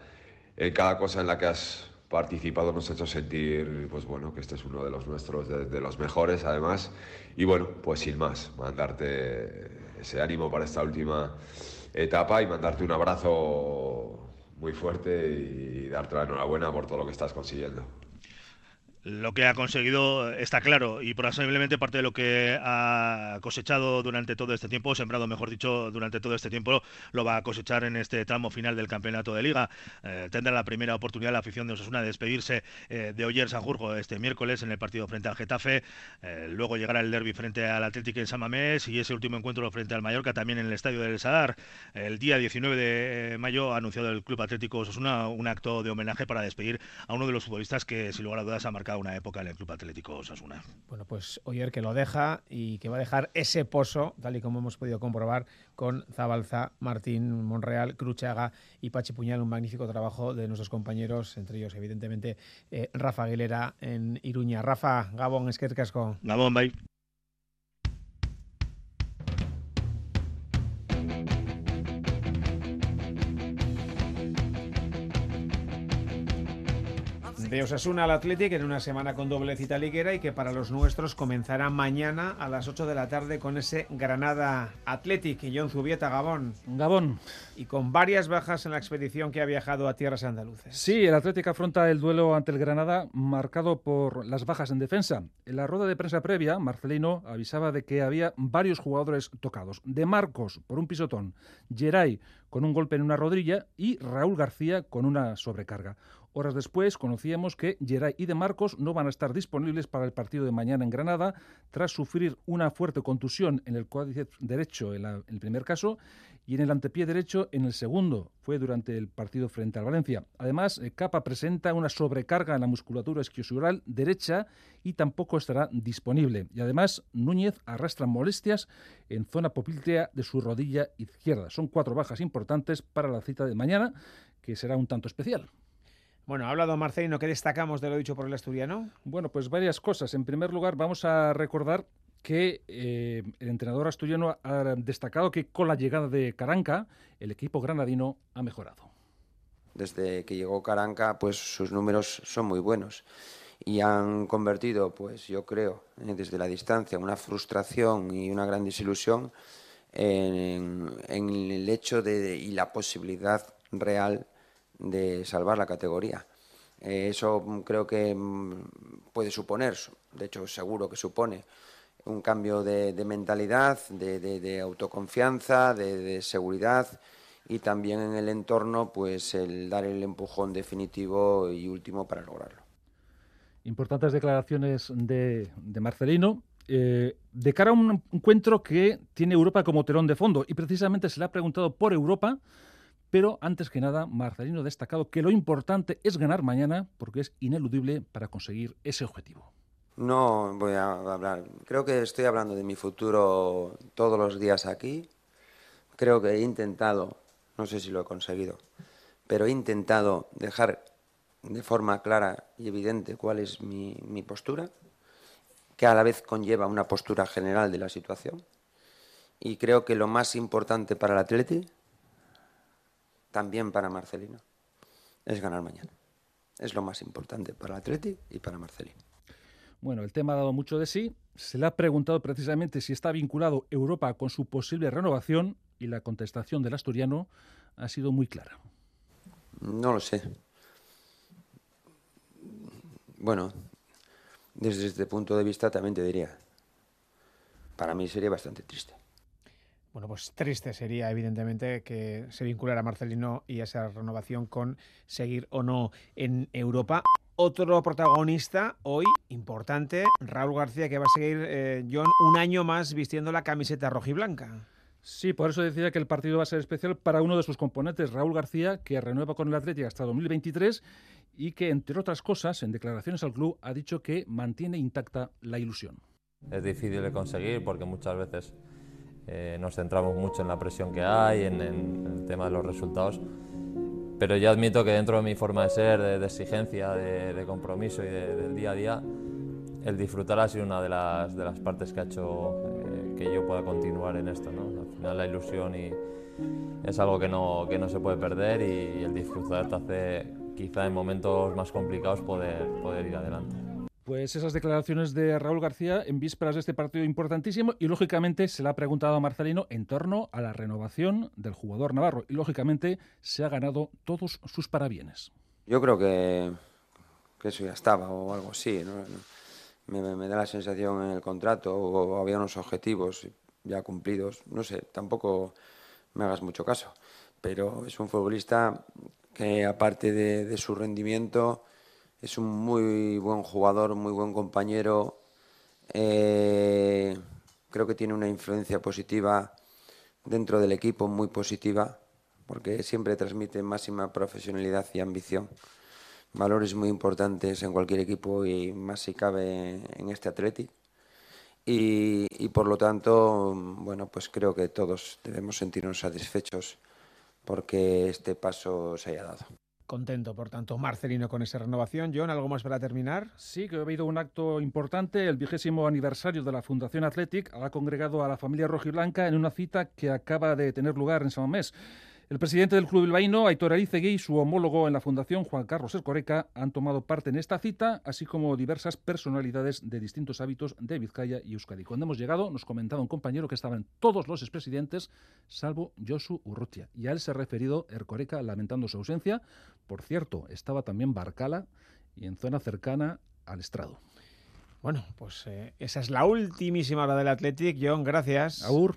Speaker 23: en cada cosa en la que has participado nos ha hecho sentir, pues bueno, que este es uno de los nuestros, de, los mejores además. Y bueno, pues sin más, mandarte ese ánimo para esta última etapa y mandarte un abrazo muy fuerte y darte la enhorabuena por todo lo que estás consiguiendo
Speaker 19: lo que ha conseguido está claro y posiblemente parte de lo que ha cosechado durante todo este tiempo, sembrado mejor dicho durante todo este tiempo, lo va a cosechar en este tramo final del campeonato de liga. Eh, tendrá la primera oportunidad la afición de Osasuna de despedirse eh, de Oyer Sanjurjo este miércoles en el partido frente al Getafe. Eh, luego llegará el derby frente al Atlético en San Mamés y ese último encuentro frente al Mallorca también en el estadio del Sadar. El día 19 de mayo ha anunciado el Club Atlético Osasuna un acto de homenaje para despedir a uno de los futbolistas que sin lugar a dudas ha marcado una época en el Club Atlético Osasuna.
Speaker 17: Bueno, pues Oyer que lo deja y que va a dejar ese pozo, tal y como hemos podido comprobar con Zabalza, Martín, Monreal, Cruchaga y Pachi Puñal, un magnífico trabajo de nuestros compañeros, entre ellos evidentemente eh, Rafa Aguilera en Iruña. Rafa, Gabón, Esquercasco.
Speaker 19: Gabón, bye.
Speaker 17: De Osasuna al Athletic en una semana con doble cita liguera y que para los nuestros comenzará mañana a las 8 de la tarde con ese Granada Athletic y John Zubieta Gabón.
Speaker 24: Gabón.
Speaker 17: Y con varias bajas en la expedición que ha viajado a tierras andaluces.
Speaker 24: Sí, el Athletic afronta el duelo ante el Granada marcado por las bajas en defensa. En la rueda de prensa previa, Marcelino avisaba de que había varios jugadores tocados. De Marcos por un pisotón, Geray con un golpe en una rodilla y Raúl García con una sobrecarga. Horas después conocíamos que Geray y De Marcos no van a estar disponibles para el partido de mañana en Granada tras sufrir una fuerte contusión en el cuádriceps derecho en, el primer caso y en el antepié derecho en el segundo. Fue durante el partido frente al Valencia. Además, eh, Capa presenta una sobrecarga en la musculatura esquiosural derecha y tampoco estará disponible. Y además, Núñez arrastra molestias en zona popiltea de su rodilla izquierda. Son cuatro bajas importantes para la cita de mañana, que será un tanto especial.
Speaker 17: Bueno, ha hablado Marcelino, ¿qué destacamos de lo dicho por el asturiano?
Speaker 24: Bueno, pues varias cosas. En primer lugar, vamos a recordar que eh, el entrenador asturiano ha destacado que con la llegada de Caranca, el equipo granadino ha mejorado.
Speaker 25: Desde que llegó Caranca, pues sus números son muy buenos y han convertido, pues yo creo, eh, desde la distancia, una frustración y una gran desilusión en, en el hecho de y la posibilidad real de salvar la categoría. Eh, eso creo que mm, puede suponer, de hecho seguro que supone, un cambio de, mentalidad, de, autoconfianza, de, seguridad y también en el entorno, pues el dar el empujón definitivo y último para lograrlo.
Speaker 24: Importantes declaraciones de, Marcelino. Eh, de cara a un encuentro que tiene Europa como telón de fondo y precisamente se le ha preguntado por Europa pero antes que nada, Marcelino ha destacado que lo importante es ganar mañana porque es ineludible para conseguir ese objetivo.
Speaker 25: No voy a hablar, creo que estoy hablando de mi futuro todos los días aquí. Creo que he intentado, no sé si lo he conseguido, pero he intentado dejar de forma clara y evidente cuál es mi, mi postura, que a la vez conlleva una postura general de la situación Y creo que lo más importante para el Atleti, también para Marcelino, es ganar mañana. Es lo más importante para el Atleti y para Marcelino.
Speaker 24: Bueno, el tema ha dado mucho de sí. Se le ha preguntado precisamente si está vinculado Europa con su posible renovación y la contestación del asturiano ha sido muy clara.
Speaker 25: No lo sé. Bueno, desde este punto de vista también te diría, para mí sería bastante triste.
Speaker 17: Bueno, pues triste sería, evidentemente, que se vinculara Marcelino y esa renovación con seguir o no en Europa. Otro protagonista hoy importante, Raúl García, que va a seguir, eh, John, un año más vistiendo la camiseta rojiblanca.
Speaker 24: Sí, por eso decía que el partido va a ser especial para uno de sus componentes, Raúl García, que renueva con el Atlético hasta 2023 y que, entre otras cosas, en declaraciones al club, ha dicho que mantiene intacta la ilusión.
Speaker 26: Es difícil de conseguir porque muchas veces eh, nos centramos mucho en la presión que hay, en, el tema de los resultados, pero yo admito que dentro de mi forma de ser, de, exigencia, de, compromiso y del día a día, el disfrutar ha sido una de las, de las partes que ha hecho eh, que yo pueda continuar en esto. ¿no? Al final la ilusión y es algo que no, que no se puede perder y, y el disfrutar te hace quizá en momentos más complicados poder, poder ir adelante.
Speaker 24: Pues esas declaraciones de Raúl García en vísperas de este partido importantísimo y lógicamente se le ha preguntado a Marcelino en torno a la renovación del jugador navarro y lógicamente se ha ganado todos sus parabienes.
Speaker 25: Yo creo que, eso ya estaba o algo así. Me, me, da la sensación en el contrato o había unos objetivos ya cumplidos. No sé, tampoco me hagas mucho caso. Pero es un futbolista que aparte de, su rendimiento es un muy buen jugador, muy buen compañero. Eh, creo que tiene una influencia positiva dentro del equipo, muy positiva, porque siempre transmite máxima profesionalidad y ambición. Valores muy importantes en cualquier equipo y más si cabe en este Athletic. Y, y por lo tanto, bueno, pues creo que todos debemos sentirnos satisfechos porque este paso se haya dado.
Speaker 17: Contento, por tanto, Marcelino con esa renovación. John, ¿algo más para terminar?
Speaker 24: Sí, que ha habido un acto importante. El vigésimo aniversario de la Fundación Athletic ha congregado a la familia rojiblanca en una cita que acaba de tener lugar en San Mamés. El presidente del Club Bilbaíno, Aitor Arizegui, y su homólogo en la Fundación, Juan Carlos Ercoreca, han tomado parte en esta cita, así como diversas personalidades de distintos hábitos de Vizcaya y Euskadi. Cuando hemos llegado, nos comentaba un compañero que estaban todos los expresidentes, salvo Josu Urrutia. Y a él se ha referido Ercoreca lamentando su ausencia. Por cierto, estaba también Barcala y en zona cercana al estrado.
Speaker 17: Bueno, pues eh, esa es la ultimísima hora del Athletic. John, gracias.
Speaker 24: Aur.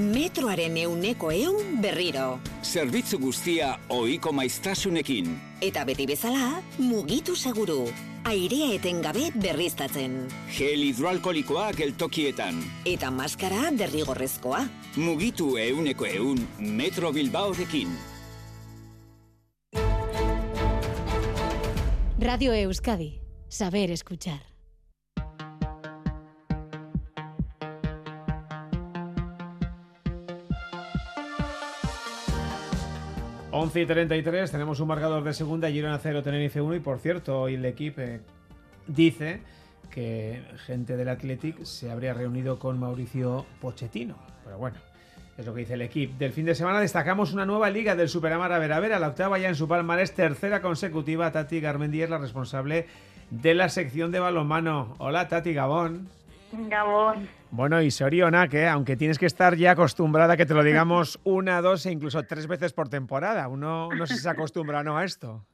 Speaker 27: Metroaren euneko eun berriro.
Speaker 28: Zerbitzu guztia oiko maiztasunekin.
Speaker 27: Eta beti bezala, mugitu seguru. Airea etengabe berriztatzen.
Speaker 28: Gel hidroalkolikoa geltokietan.
Speaker 27: Eta maskara derrigorrezkoa.
Speaker 28: Mugitu euneko eun Metro Bilbaorekin.
Speaker 29: Radio Euskadi. Saber escuchar.
Speaker 17: 11 y 33, tenemos un marcador de segunda, Girona 0, Tenerife 1 y por cierto, hoy el equipo eh, dice que gente del Athletic se habría reunido con Mauricio Pochettino, pero bueno, es lo que dice el equipo. Del fin de semana destacamos una nueva liga del Superamara Vera Vera, la octava ya en su palmarés, tercera consecutiva, Tati Garmendi es la responsable de la sección de balonmano. Hola Tati Gabón.
Speaker 30: Gabón.
Speaker 17: Bueno, y Soriona, que aunque tienes que estar ya acostumbrada a que te lo digamos una, dos e incluso tres veces por temporada, uno no sé si se acostumbra no a esto.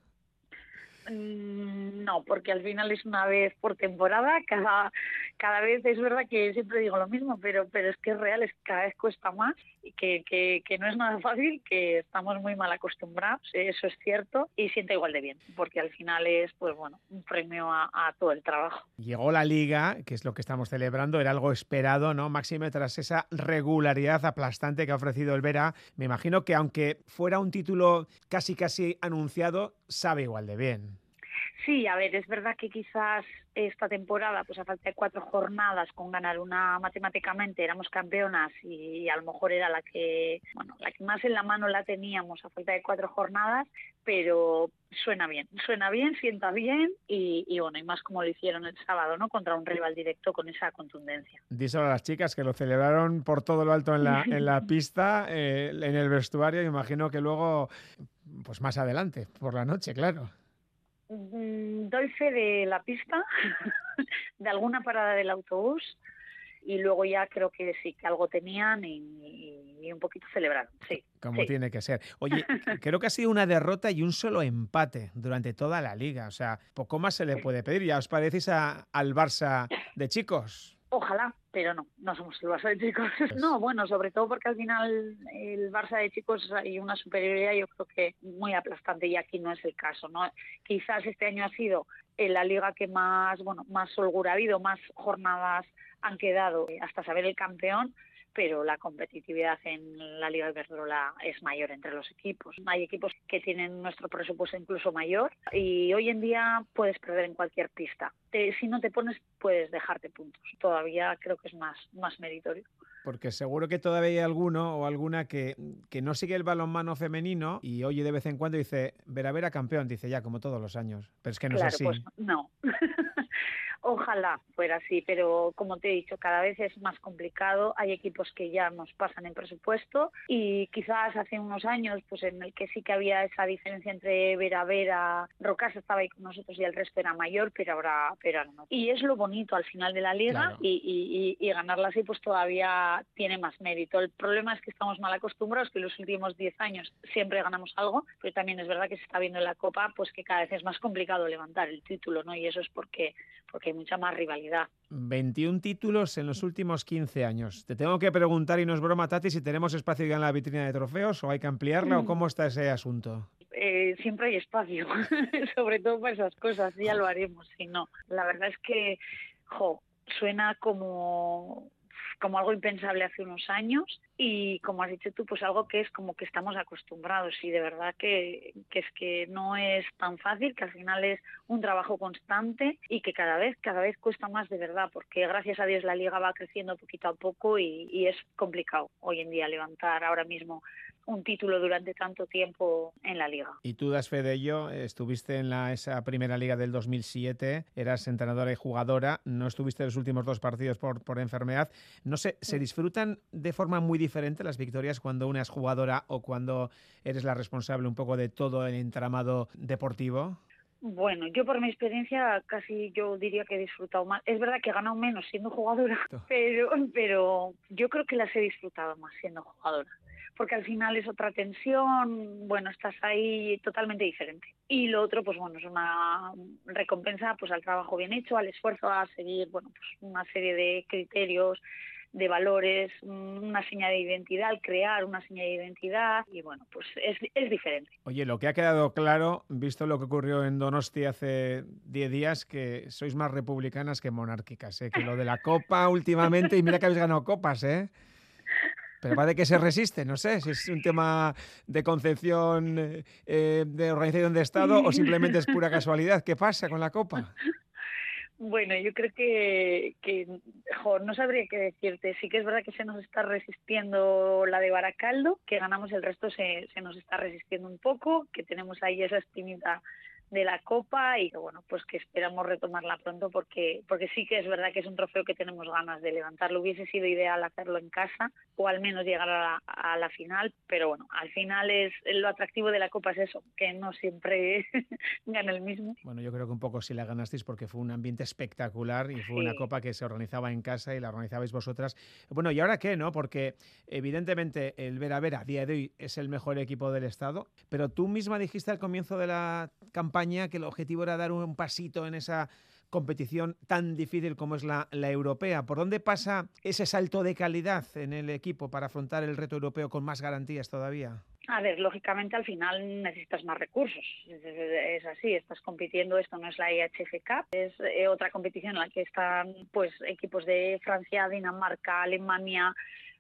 Speaker 31: Mm, No, porque al final es una vez por temporada, cada, cada vez es verdad que siempre digo lo mismo, pero, pero es que es real, es que cada vez cuesta más que, que, que no es nada fácil, que estamos muy mal acostumbrados, eso es cierto, y siento igual de bien, porque al final es, pues bueno, un premio a, a todo el trabajo.
Speaker 17: Llegó la liga, que es lo que estamos celebrando, era algo esperado, ¿no? Máxime tras esa regularidad aplastante que ha ofrecido el Vera. Me imagino que aunque fuera un título casi casi anunciado, sabe igual de bien.
Speaker 31: Sí, a ver, es verdad que quizás esta temporada, pues a falta de cuatro jornadas con ganar una matemáticamente éramos campeonas y a lo mejor era la que, bueno, la que más en la mano la teníamos a falta de cuatro jornadas, pero suena bien, suena bien, sienta bien y, y bueno, y más como lo hicieron el sábado, ¿no? Contra un rival directo con esa contundencia.
Speaker 17: Díselo a las chicas que lo celebraron por todo lo alto en la, en la pista, eh, en el vestuario, imagino que luego, pues más adelante, por la noche, claro.
Speaker 31: Mm, Doy fe de la pista, de alguna parada del autobús y luego ya creo que sí, que algo tenían y, y un poquito celebraron, sí.
Speaker 17: Como
Speaker 31: sí.
Speaker 17: tiene que ser. Oye, creo que ha sido una derrota y un solo empate durante toda la liga. O sea, poco más se le puede pedir. ¿Ya os parecéis a- al Barça de chicos?
Speaker 31: Ojalá, pero no, no somos el Barça de chicos. No, bueno, sobre todo porque al final el Barça de chicos hay una superioridad yo creo que muy aplastante y aquí no es el caso, ¿no? Quizás este año ha sido eh, la liga que más, bueno, más holgura ha habido, más jornadas han quedado eh, hasta saber el campeón, pero la competitividad en la Liga de Iberdrola es mayor entre los equipos. Hay equipos que tienen nuestro presupuesto incluso mayor y hoy en día puedes perder en cualquier pista. Te- si no te pones, puedes dejarte puntos. Todavía creo que es más, más meritorio.
Speaker 17: Porque seguro que todavía hay alguno o alguna que, que no sigue el balonmano femenino y oye de vez en cuando dice, Vera Vera campeón, dice ya, como todos los años. Pero es que no
Speaker 31: claro,
Speaker 17: es así.
Speaker 31: pues no. Ojalá fuera así, pero como te he dicho, cada vez es más complicado. Hay equipos que ya nos pasan en presupuesto y quizás hace unos años, pues en el que sí que había esa diferencia entre Vera Vera, Rocasa estaba ahí con nosotros y el resto era mayor, pero ahora, pero ahora no. Y es lo bonito al final de la liga
Speaker 32: Claro.
Speaker 31: y, y, y, y ganarla así pues todavía tiene más mérito. El problema es que estamos mal acostumbrados, que los últimos 10 años siempre ganamos algo, pero también es verdad que se está viendo en la Copa pues que cada vez es más complicado levantar el título, ¿no? Y eso es porque, porque hay mucha más rivalidad.
Speaker 17: 21 títulos en los últimos 15 años. Te tengo que preguntar, y no es broma, Tati, si tenemos espacio ya en la vitrina de trofeos o hay que ampliarla o
Speaker 31: Mm.
Speaker 17: cómo está ese asunto.
Speaker 31: Eh, siempre hay espacio, sobre todo para esas cosas, ya lo haremos, si no. La verdad es que, jo, suena como como algo impensable hace unos años y como has dicho tú, pues algo que es como que estamos acostumbrados y de verdad que, que es que no es tan fácil, que al final es un trabajo constante y que cada vez, cada vez cuesta más de verdad, porque gracias a Dios la liga va creciendo poquito a poco y, y es complicado hoy en día levantar ahora mismo un título durante tanto tiempo en la liga.
Speaker 17: Y tú das fe de ello, estuviste en la, esa primera liga del 2007, eras entrenadora y jugadora, no estuviste los últimos dos partidos por, por enfermedad. No sé, ¿se disfrutan de forma muy diferente las victorias cuando una es jugadora o cuando eres la responsable un poco de todo el entramado deportivo?
Speaker 31: Bueno, yo por mi experiencia casi yo diría que he disfrutado más. Es verdad que he ganado menos siendo jugadora, pero, pero yo creo que las he disfrutado más siendo jugadora. Porque al final es otra tensión, bueno, estás ahí totalmente diferente. Y lo otro, pues bueno, es una recompensa pues al trabajo bien hecho, al esfuerzo, a seguir, bueno, pues una serie de criterios, de valores, una señal de identidad, al crear una señal de identidad y bueno, pues es, es diferente.
Speaker 17: Oye, lo que ha quedado claro, visto lo que ocurrió en Donosti hace 10 días, que sois más republicanas que monárquicas, ¿eh? que lo de la copa últimamente, y mira que habéis ganado copas, ¿eh? Pero de que se resiste, no sé si es un tema de concepción eh, de organización de Estado o simplemente es pura casualidad. ¿Qué pasa con la copa?
Speaker 31: Bueno, yo creo que, que no sabría qué decirte. Sí que es verdad que se nos está resistiendo la de Baracaldo, que ganamos el resto se, se nos está resistiendo un poco, que tenemos ahí esa espinita de la copa y bueno pues que esperamos retomarla pronto porque porque sí que es verdad que es un trofeo que tenemos ganas de levantarlo hubiese sido ideal hacerlo en casa o al menos llegar a la, a la final pero bueno al final es lo atractivo de la copa es eso que no siempre gana el mismo
Speaker 17: Bueno, yo creo que un poco sí la ganasteis porque fue un ambiente espectacular y fue una
Speaker 31: Sí.
Speaker 17: copa que se organizaba en casa y la organizabais vosotras. Bueno, ¿y ahora qué, no? Porque evidentemente el Vera Vera a día de hoy es el mejor equipo del Estado, pero tú misma dijiste al comienzo de la campaña campaña que el objetivo era dar un pasito en esa competición tan difícil como es la, europea. ¿Por dónde pasa ese salto de calidad en el equipo para afrontar el reto europeo con más garantías todavía?
Speaker 31: A ver, lógicamente al final necesitas más recursos. Es, así, estás compitiendo, esto no es la IHF Cup, es eh, otra competición en la que están pues equipos de Francia, Dinamarca, Alemania,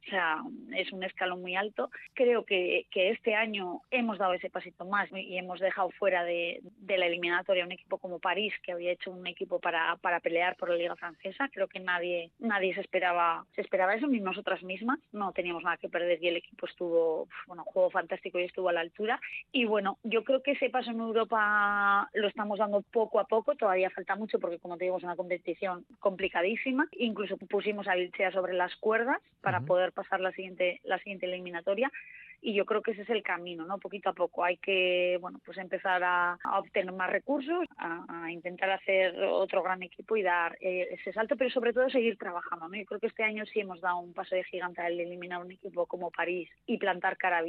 Speaker 31: o sea, es un escalón muy alto. Creo que, que este año hemos dado ese pasito más y hemos dejado fuera de, de, la eliminatoria un equipo como París, que había hecho un equipo para, para pelear por la Liga Francesa. Creo que nadie, nadie se esperaba, se esperaba eso, ni nosotras mismas. No teníamos nada que perder y el equipo estuvo, bueno, juego fantástico y estuvo a la altura. Y bueno, yo creo que ese paso en Europa lo estamos dando poco a poco. Todavía falta mucho porque, como te digo, es una competición complicadísima. Incluso pusimos a Vilchea sobre las cuerdas para uh -huh. poder pasar la siguiente, la siguiente eliminatoria y yo creo que ese es el camino, ¿no? Poquito a poco hay que, bueno, pues empezar a, obtener más recursos, a, a, intentar hacer otro gran equipo y dar eh, ese salto, pero sobre todo seguir trabajando, ¿no? Yo creo que este año sí hemos dado un paso de gigante al eliminar un equipo como París y plantar cara a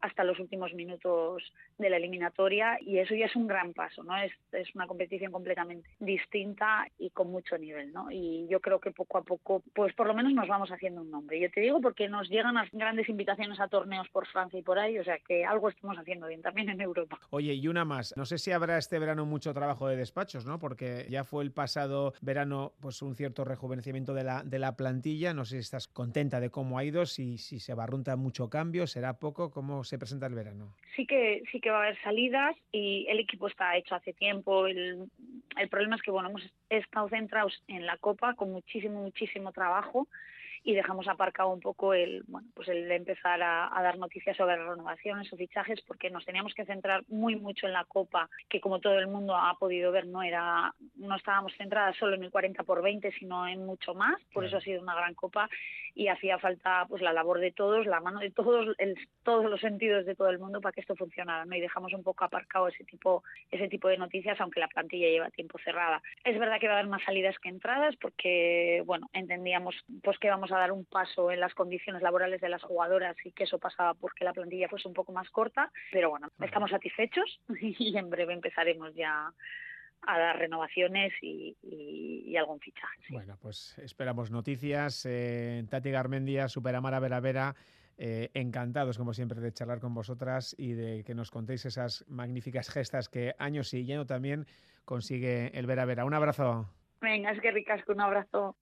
Speaker 31: hasta los últimos minutos de la eliminatoria y eso ya es un gran paso, ¿no? Es, es una competición completamente distinta y con mucho nivel, ¿no? Y yo creo que poco a poco, pues por lo menos nos vamos haciendo un nombre. Yo te digo porque nos llegan las grandes invitaciones a torneos por Francia y por ahí, o sea que algo estamos haciendo bien también en Europa.
Speaker 17: Oye, y una más, no sé si habrá este verano mucho trabajo de despachos, ¿no? Porque ya fue el pasado verano pues un cierto rejuvenecimiento de la, de la plantilla, no sé si estás contenta de cómo ha ido, si, si se barrunta mucho cambio, será poco, ¿cómo se presenta el verano?
Speaker 31: Sí que sí que va a haber salidas y el equipo está hecho hace tiempo. El, el problema es que bueno hemos estado centrados en la Copa con muchísimo muchísimo trabajo y dejamos aparcado un poco el bueno pues el empezar a, a, dar noticias sobre renovaciones o fichajes porque nos teníamos que centrar muy mucho en la copa que como todo el mundo ha podido ver no era no estábamos centradas solo en el 40 por 20 sino en mucho más. Por eso ha sido una gran copa y hacía falta pues la labor de todos la mano de todos el, todos los sentidos de todo el mundo para que esto funcionara no y dejamos un poco aparcado ese tipo ese tipo de noticias aunque la plantilla lleva tiempo cerrada. Es verdad que va a haber más salidas que entradas porque bueno entendíamos pues que vamos a dar un paso en las condiciones laborales de las jugadoras y que eso pasaba porque la plantilla fuese un poco más corta, pero bueno, estamos satisfechos y en breve empezaremos ya a dar renovaciones y, y, y algún fichaje.
Speaker 17: Sí. Bueno, pues esperamos noticias. Eh, Tati Garmendia, Superamara Vera Vera, eh, encantados, como siempre, de charlar con vosotras y de que nos contéis esas magníficas gestas que año sí y año también consigue el Vera Vera. Un abrazo.
Speaker 31: Venga, es que ricasco, un abrazo.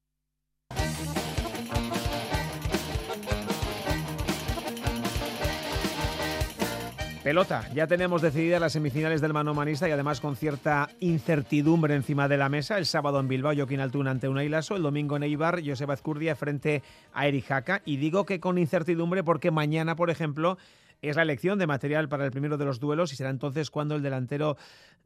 Speaker 17: Pelota, ya tenemos decididas las semifinales del manomanista y además con cierta incertidumbre encima de la mesa. El sábado en Bilbao, Joaquín Altuna ante un Ailaso. El domingo en Eibar, Joseba Azcurdia frente a Eri Jaca. Y digo que con incertidumbre porque mañana, por ejemplo, es la elección de material para el primero de los duelos y será entonces cuando el delantero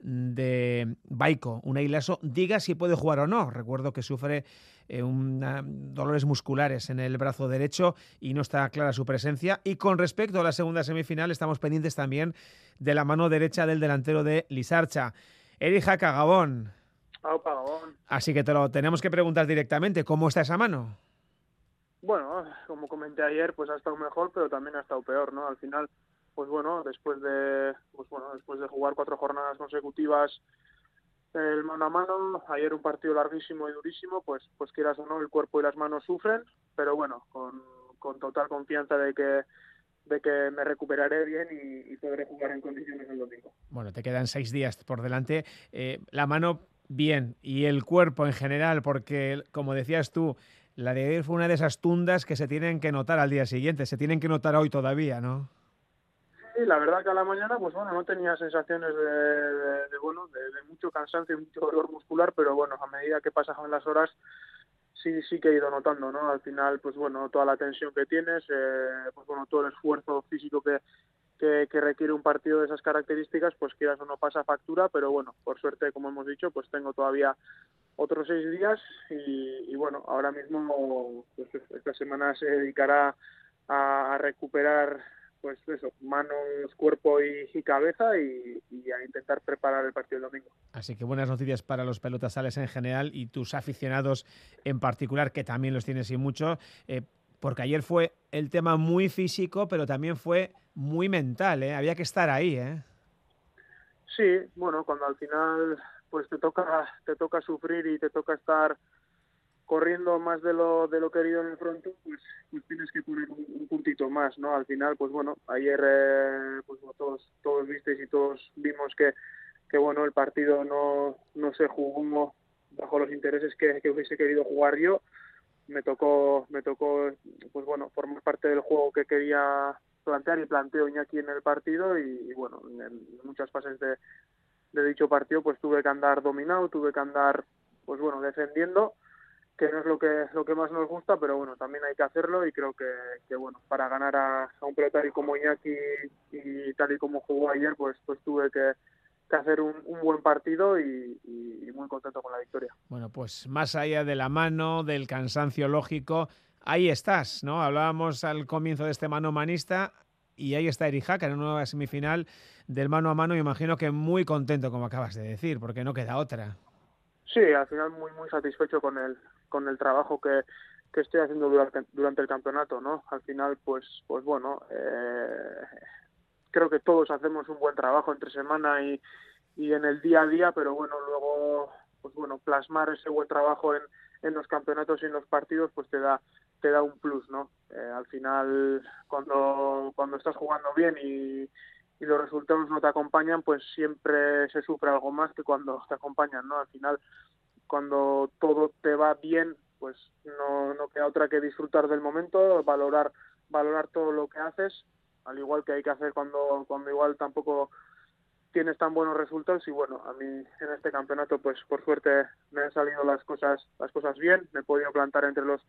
Speaker 17: de Baico, un Ailaso, diga si puede jugar o no. Recuerdo que sufre eh, una, dolores musculares en el brazo derecho y no está clara su presencia. Y con respecto a la segunda semifinal, estamos pendientes también de la mano derecha del delantero de Lisarcha. Eri Jaca, Gabón.
Speaker 32: Opa, Gabón.
Speaker 17: Así que te lo tenemos que preguntar directamente, ¿cómo está esa mano?
Speaker 32: Bueno, como comenté ayer, pues ha estado mejor, pero también ha estado peor, ¿no? Al final, pues bueno, después de, pues bueno, después de jugar cuatro jornadas consecutivas el mano a mano, ayer un partido larguísimo y durísimo, pues, pues quieras o no, el cuerpo y las manos sufren, pero bueno, con, con total confianza de que de que me recuperaré bien y, podré jugar en condiciones el domingo.
Speaker 17: Bueno, te quedan seis días por delante. Eh, la mano bien y el cuerpo en general, porque como decías tú, la de ayer fue una de esas tundas que se tienen que notar al día siguiente, se tienen que notar hoy todavía, ¿no?
Speaker 32: Sí, la verdad que a la mañana, pues bueno, no tenía sensaciones de, bueno, de, mucho cansancio y mucho dolor muscular, pero bueno, a medida que pasaban las horas, sí, sí que he ido notando, ¿no? Al final, pues bueno, toda la tensión que tienes, eh, pues bueno, todo el esfuerzo físico que, que, requiere un partido de esas características, pues quieras o no pasa factura, pero bueno, por suerte, como hemos dicho, pues tengo todavía otros seis días y, y bueno, ahora mismo pues esta semana se dedicará a recuperar pues eso, manos, cuerpo y, y cabeza y, y, a intentar preparar el partido del domingo.
Speaker 17: Así que buenas noticias para los pelotasales en general y tus aficionados en particular, que también los tienes y mucho, eh, porque ayer fue el tema muy físico, pero también fue muy mental, ¿eh? había que estar ahí. ¿eh?
Speaker 32: Sí, bueno, cuando al final pues te toca te toca sufrir y te toca estar corriendo más de lo de lo querido en el fronto, pues, pues tienes que poner un, puntito más, ¿no? Al final, pues bueno, ayer eh, pues todos todos visteis y todos vimos que que bueno el partido no no se jugó bajo los intereses que, que hubiese querido jugar yo. Me tocó me tocó pues bueno formar parte del juego que quería plantear y planteo Iñaki en el partido y, bueno en, muchas fases de, de dicho partido pues tuve que andar dominado, tuve que andar pues bueno defendiendo que no es lo que lo que más nos gusta, pero bueno, también hay que hacerlo y creo que, que bueno, para ganar a, a un pelotario como Iñaki y, tal y como jugó ayer, pues pues tuve que, que hacer un, un, buen partido y, y, muy contento con la victoria.
Speaker 17: Bueno, pues más allá de la mano, del cansancio lógico, ahí estás, ¿no? Hablábamos al comienzo de este mano manista y ahí está Erijaca en una nueva semifinal del mano a mano. Y imagino que muy contento, como acabas de decir, porque no queda otra.
Speaker 32: Sí, al final muy muy satisfecho con el con el trabajo que, que estoy haciendo durante, el campeonato, ¿no? Al final, pues pues bueno, eh, creo que todos hacemos un buen trabajo entre semana y, y en el día a día, pero bueno, luego pues bueno, plasmar ese buen trabajo en, en los campeonatos y en los partidos, pues te da te da un plus, ¿no? Eh, al final, cuando cuando estás jugando bien y y los resultados no te acompañan, pues siempre se sufre algo más que cuando te acompañan, ¿no? Al final, cuando todo te va bien, pues no, no queda otra que disfrutar del momento, valorar, valorar todo lo que haces, al igual que hay que hacer cuando, cuando igual tampoco tienes tan buenos resultados. Y bueno, a mí en este campeonato pues por suerte me han salido las cosas las cosas bien, me he podido plantar entre los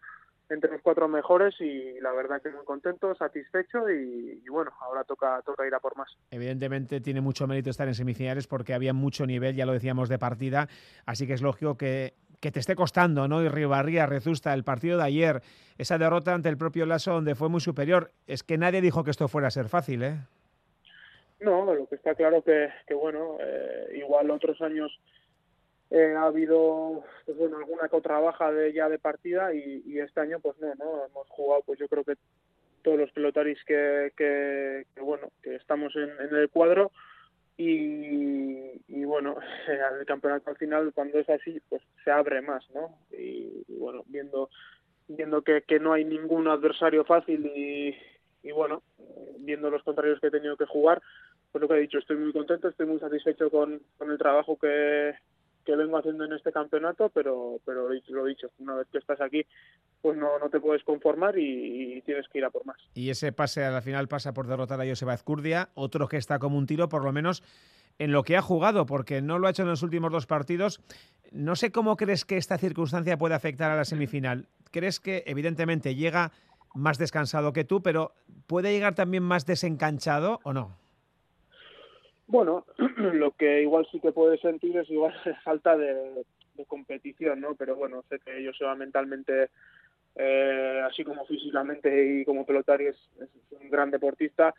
Speaker 32: entre los cuatro mejores y la verdad que muy contento, satisfecho y, y, bueno, ahora toca, toca ir a por más.
Speaker 17: Evidentemente tiene mucho mérito estar en semifinales porque había mucho nivel, ya lo decíamos, de partida, así que es lógico que, que te esté costando, ¿no? Y Ribarría, Rezusta, el partido de ayer, esa derrota ante el propio Lasso donde fue muy superior, es que nadie dijo que esto fuera a ser fácil, ¿eh?
Speaker 32: No, lo que está claro que, que bueno, eh, igual otros años eh, ha habido pues bueno alguna que otra baja de ya de partida y, este año pues no no hemos jugado pues yo creo que todos los pelotaris que, que, que bueno que estamos en, en el cuadro y, y bueno el campeonato al final cuando es así pues se abre más no y, y bueno viendo viendo que, que no hay ningún adversario fácil y, y bueno viendo los contrarios que he tenido que jugar pues lo que he dicho estoy muy contento estoy muy satisfecho con, con el trabajo que que vengo haciendo en este campeonato, pero, pero lo dicho, una vez que estás aquí, pues no, no te puedes conformar y, tienes que ir a por más.
Speaker 17: Y ese pase a la final pasa por derrotar a Joseba Ezcurdia, otro que está como un tiro, por lo menos en lo que ha jugado, porque no lo ha hecho en los últimos dos partidos. No sé cómo crees que esta circunstancia puede afectar a la semifinal. ¿Crees que evidentemente llega más descansado que tú, pero puede llegar también más desencanchado o no?
Speaker 32: Bueno, lo que igual sí que puede sentir es igual falta de, competición, ¿no? Pero bueno, sé que ellos se mentalmente, eh, así como físicamente y como pelotario, es, un gran deportista.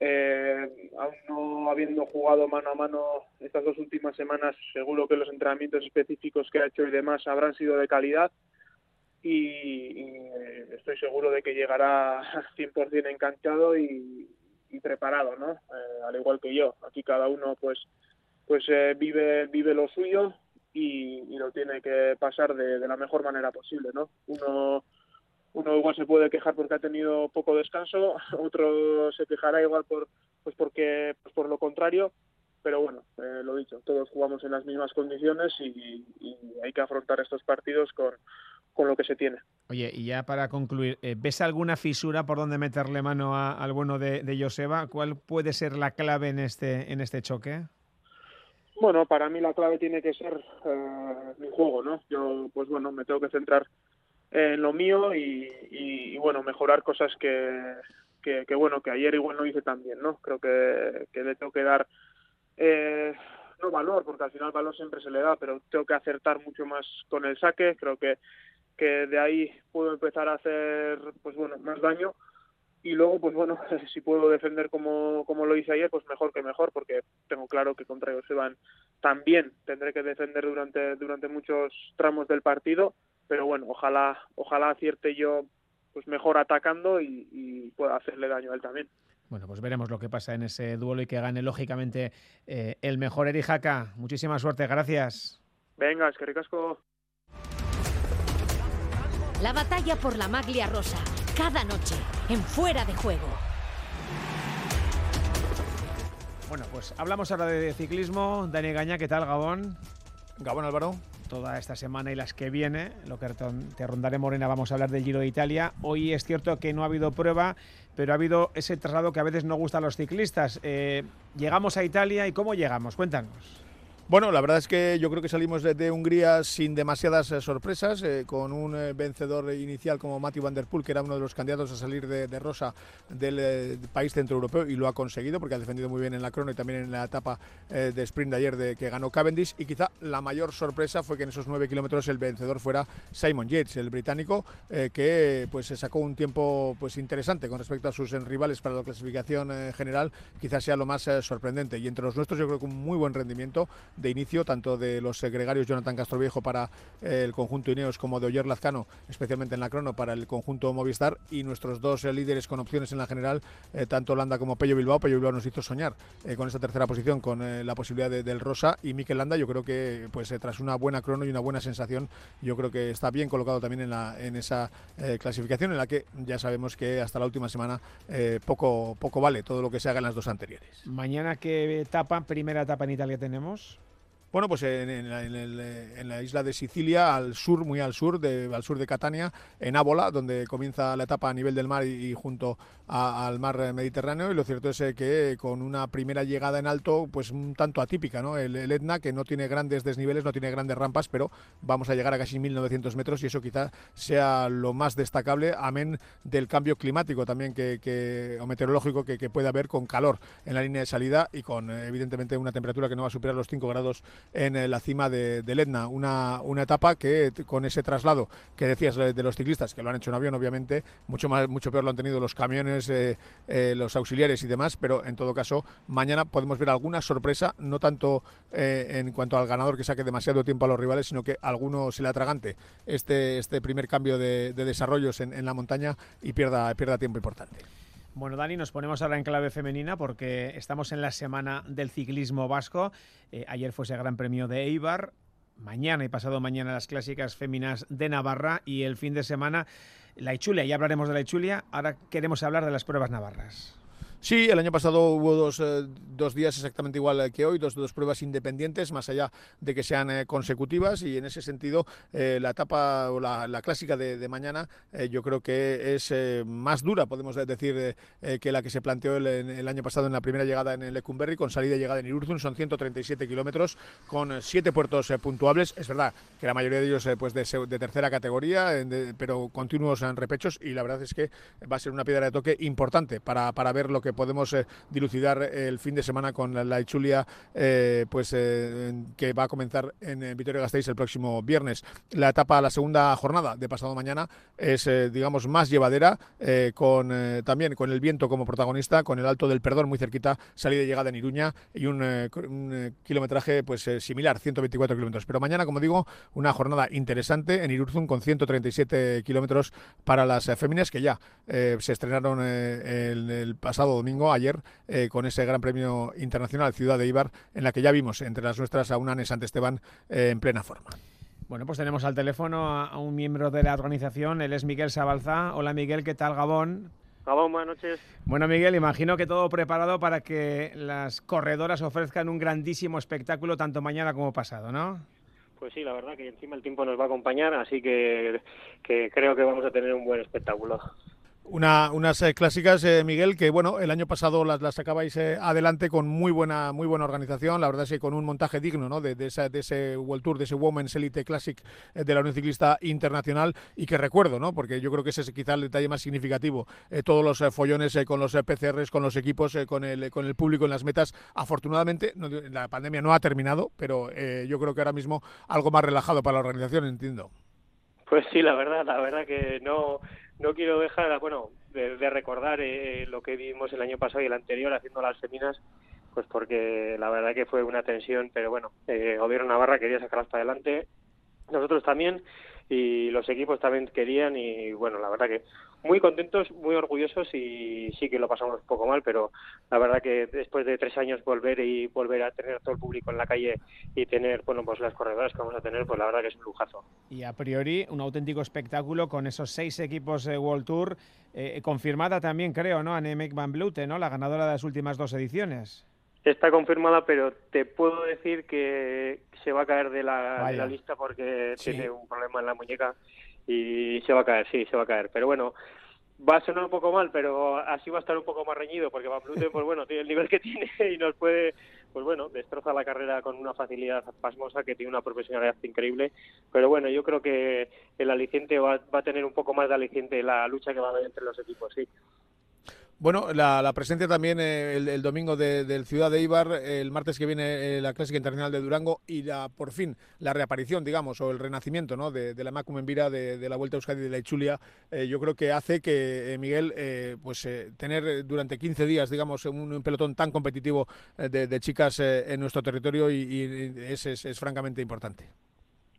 Speaker 32: Eh, aún no habiendo jugado mano a mano estas dos últimas semanas, seguro que los entrenamientos específicos que ha hecho y demás habrán sido de calidad. Y, y estoy seguro de que llegará 100% enganchado y, y preparado, ¿no? Eh, al igual que yo. Aquí cada uno, pues, pues eh, vive vive lo suyo y, lo tiene que pasar de, la mejor manera posible, ¿no? Uno uno igual se puede quejar porque ha tenido poco descanso, otro se quejará igual por pues porque pues por lo contrario, pero bueno, eh, lo dicho, todos jugamos en las mismas condiciones y hay que afrontar estos partidos con con lo que se tiene.
Speaker 17: Oye, y ya para concluir, eh, ¿ves alguna fisura por donde meterle mano a, al bueno de, de, Joseba? ¿Cuál puede ser la clave en este, en este choque?
Speaker 32: Bueno, para mí la clave tiene que ser uh, mi juego, ¿no? Yo, pues bueno, me tengo que centrar en lo mío y, y, y bueno, mejorar cosas que, que, que, bueno, que ayer igual no hice tan bien, ¿no? Creo que, que le tengo que dar eh, no valor, porque al final valor siempre se le da, pero tengo que acertar mucho más con el saque, creo que que de ahí puedo empezar a hacer pues bueno más daño y luego pues bueno si puedo defender como, como lo hice ayer pues mejor que mejor porque tengo claro que contra ellos se van también tendré que defender durante durante muchos tramos del partido pero bueno ojalá ojalá acierte yo pues mejor atacando y, y pueda hacerle daño a él también
Speaker 17: Bueno, pues veremos lo que pasa en ese duelo y que gane lógicamente eh, el mejor Erijaka. Muchísima suerte, gracias.
Speaker 32: Venga, es que ricasco.
Speaker 29: La batalla por la maglia rosa, cada noche, en Fuera de Juego.
Speaker 17: Bueno, pues hablamos ahora de ciclismo. Dani Gaña, ¿qué tal, Gabón?
Speaker 33: Gabón Álvaro.
Speaker 17: Toda esta semana y las que viene, lo que te rondaré Morena, vamos a hablar del Giro de Italia. Hoy es cierto que no ha habido prueba, pero ha habido ese traslado que a veces no gusta a los ciclistas. Eh, llegamos a Italia y ¿cómo llegamos? Cuéntanos.
Speaker 33: Bueno, la verdad es que yo creo que salimos de, Hungría sin demasiadas eh, sorpresas, eh, con un eh, vencedor inicial como Mati Van Der Poel, que era uno de los candidatos a salir de, Rosa del país centroeuropeo y lo ha conseguido porque ha defendido muy bien en la crono y también en la etapa de sprint de ayer de, que ganó Cavendish. Y quizá la mayor sorpresa fue que en esos nueve kilómetros el vencedor fuera Simon Yates, el británico, que pues se sacó un tiempo pues interesante con respecto a sus rivales para la clasificación general. Quizás sea lo más sorprendente. Y entre los nuestros yo creo que un muy buen rendimiento de inicio, tanto de los gregarios Jonathan Castroviejo para eh, el conjunto Ineos como de Oyer Lazcano, especialmente en la crono para el conjunto Movistar, y nuestros dos eh, líderes con opciones en la general, eh, tanto Landa como Pello Bilbao. Pello Bilbao nos hizo soñar con esa tercera posición, con la posibilidad del Rosa, y Mikel Landa, yo creo que pues tras una buena crono y una buena sensación, yo creo que está bien colocado también en, la, en esa clasificación, en la que ya sabemos que hasta la última semana poco, poco vale todo lo que se haga en las dos anteriores.
Speaker 17: Mañana, ¿qué etapa, primera etapa en Italia tenemos?
Speaker 33: Bueno, pues en, la, isla de Sicilia, al sur, muy al sur, de, al sur de Catania, en Ábola, donde comienza la etapa a nivel del mar y, junto al mar Mediterráneo. Y lo cierto es eh, que con una primera llegada en alto, pues un tanto atípica, ¿no? El, Etna, que no tiene grandes desniveles, no tiene grandes rampas, pero vamos a llegar a casi 1.900 metros y eso quizá sea lo más destacable, amén del cambio climático también que, o meteorológico que, puede haber con calor en la línea de salida y con, eh, evidentemente, una temperatura que no va a superar los 5 grados en eh, la cima de, del Etna. Una, una etapa que con ese traslado que decías de los ciclistas, que lo han hecho en avión, obviamente, mucho, más, mucho peor lo han tenido los camiones, eh, eh, los auxiliares y demás, pero en todo caso, mañana podemos ver alguna sorpresa, no tanto en cuanto al ganador que saque demasiado tiempo a los rivales, sino que alguno se le atragante este, este primer cambio de, desarrollos en, en, la montaña y pierda, pierda tiempo importante.
Speaker 17: Bueno, Dani, nos ponemos ahora en clave femenina porque estamos en la semana del ciclismo vasco. Eh, ayer fue ese gran premio de Eibar. Mañana y pasado mañana las clásicas féminas de Navarra y el fin de semana la Ichulia. Ya hablaremos de la Ichulia. Ahora queremos hablar de las pruebas navarras.
Speaker 33: Sí, el año pasado hubo dos, eh, dos días exactamente igual que hoy, dos, dos, pruebas independientes, más allá de que sean eh, consecutivas, y en ese sentido eh, la etapa o la, clásica de, mañana yo creo que es más dura, podemos decir, que la que se planteó el, año pasado en la primera llegada en el Lecumberri, con salida y llegada en Irurzun, son 137 kilómetros, con siete puertos puntuables. Es verdad que la mayoría de ellos pues de, de tercera categoría, pero continuos en repechos, y la verdad es que va a ser una piedra de toque importante para, para ver lo que podemos eh, dilucidar el fin de semana con la, la eh, pues eh, que va a comenzar en, Vitoria Gasteiz el próximo viernes. La etapa, la segunda jornada de pasado mañana es, digamos, más llevadera, con también con el viento como protagonista, con el Alto del Perdón muy cerquita, salida y llegada en Iruña y un, kilometraje pues similar, 124 kilómetros. Pero mañana, como digo, una jornada interesante en Irurzun con 137 kilómetros para las féminas que ya se estrenaron el, el pasado domingo, ayer, eh, con ese Gran Premio Internacional Ciudad de Ibar, en la que ya vimos entre las nuestras a una Ante Esteban eh, en plena forma.
Speaker 17: Bueno, pues tenemos al teléfono a, un miembro de la organización, él es Miguel Sabalza. Hola Miguel, ¿qué tal Gabón?
Speaker 34: Gabón, buenas noches.
Speaker 17: Bueno, Miguel, imagino que todo preparado para que las corredoras ofrezcan un grandísimo espectáculo tanto mañana como pasado, ¿no?
Speaker 34: Pues sí, la verdad que encima el tiempo nos va a acompañar, así que, que creo que vamos a tener un buen espectáculo.
Speaker 33: Una, unas eh, clásicas, eh, Miguel, que bueno, el año pasado las, sacabais eh, adelante con muy buena, muy buena organización, la verdad es que con un montaje digno ¿no? de, de, de ese World Tour, de ese Women's Elite Classic de la Unión Ciclista Internacional y que recuerdo, ¿no? porque yo creo que ese es quizá el detalle más significativo, todos los follones con los PCRs, con los equipos, con, el, con el público en las metas. Afortunadamente, la pandemia no ha terminado, pero yo creo que ahora mismo algo más relajado para la organización, entiendo.
Speaker 34: Pues sí, la verdad, la verdad que no, no quiero dejar, bueno, de, recordar eh, lo que vimos el año pasado y el anterior haciendo las seminas, pues porque la verdad que fue una tensión, pero bueno, eh, Gobierno Navarra quería sacarlas para adelante, nosotros también, y los equipos también querían y bueno, la verdad que muy contentos, muy orgullosos y sí que lo pasamos un poco mal, pero la verdad que después de tres años volver y volver a tener todo el público en la calle y tener, bueno, pues las corredoras que vamos a tener, pues la verdad que es un lujazo.
Speaker 17: Y a priori un auténtico espectáculo con esos seis equipos de World Tour, eh, confirmada también creo, ¿no? A Nemec Van Blute, ¿no? La ganadora de las últimas dos ediciones.
Speaker 34: Está confirmada, pero te puedo decir que se va a caer de la, de la lista porque tiene un problema en la muñeca y se va a caer, sí, se va a caer. Pero bueno, va a sonar un poco mal, pero así va a estar un poco más reñido, porque Van Bluten, pues bueno, tiene el nivel que tiene y nos puede, pues bueno, destroza la carrera con una facilidad pasmosa, que tiene una profesionalidad increíble. Pero bueno, yo creo que el aliciente va, va a tener un poco más de aliciente la lucha que va a haber entre los equipos, sí.
Speaker 33: Bueno, la, presencia también eh, el, domingo del Ciudad de Ibar, el martes que viene eh, la Clásica Internacional de Durango y la, por fin la reaparición, digamos, o el renacimiento ¿no? de, la Macum en Vira, de, la Vuelta a Euskadi de la Ichulia, eh, yo creo que hace que Miguel, pues tener durante 15 días, digamos, un, pelotón tan competitivo de, chicas en nuestro territorio y, es francamente importante.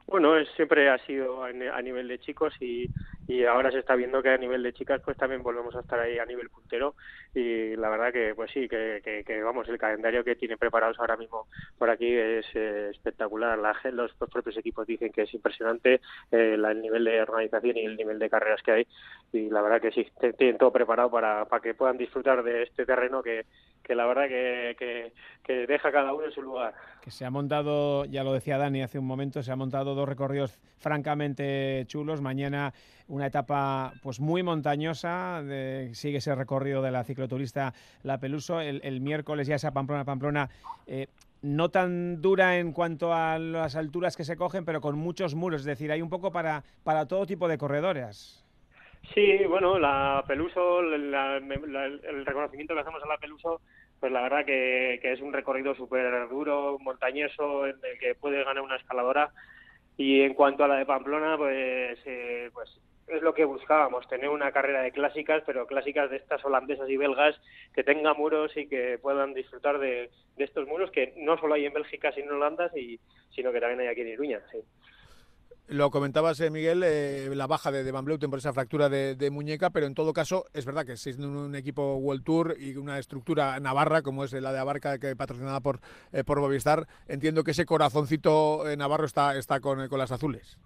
Speaker 34: Bueno, siempre ha sido a, nivel de chicos y, y, ahora se está viendo que a nivel de chicas pues también volvemos a estar ahí a nivel puntero y la verdad que pues sí, que, que, vamos, el calendario que tiene preparados ahora mismo por aquí es eh, espectacular. La, los, propios equipos dicen que es impresionante eh, el nivel de organización y el nivel de carreras que hay y la verdad que sí, tienen todo preparado para, para que puedan disfrutar de este terreno que, que la verdad que, que, deja cada uno en su lugar.
Speaker 17: Que se ha montado, ya lo decía Dani hace un momento, se ha montado dos recorridos francamente chulos. Mañana una etapa pues muy montañosa, sigue ese recorrido de la cicloturista La Peluso. El, miércoles ya esa Pamplona-Pamplona eh, no tan dura en cuanto a las alturas que se cogen, pero con muchos muros. Es decir, hay un poco para, para todo tipo de corredores.
Speaker 34: Sí, bueno, la Peluso, el reconocimiento que hacemos a la Peluso, pues la verdad que, es un recorrido súper duro, montañoso, en el que puede ganar una escaladora. Y en cuanto a la de Pamplona, pues, eh, pues es lo que buscábamos, tener una carrera de clásicas, pero clásicas de estas holandesas y belgas, que tenga muros y que puedan disfrutar de, estos muros que no solo hay en Bélgica, sino en Holanda, y, sino que también hay aquí en Iruña. Sí.
Speaker 33: Lo comentabas, eh, Miguel, eh, la baja de, Van Bleuten por esa fractura de, muñeca, pero en todo caso es verdad que siendo un, equipo World Tour y una estructura navarra como es la de Abarca, que patrocinada por, eh, por Movistar, entiendo que ese corazoncito navarro está, está con, con las azules.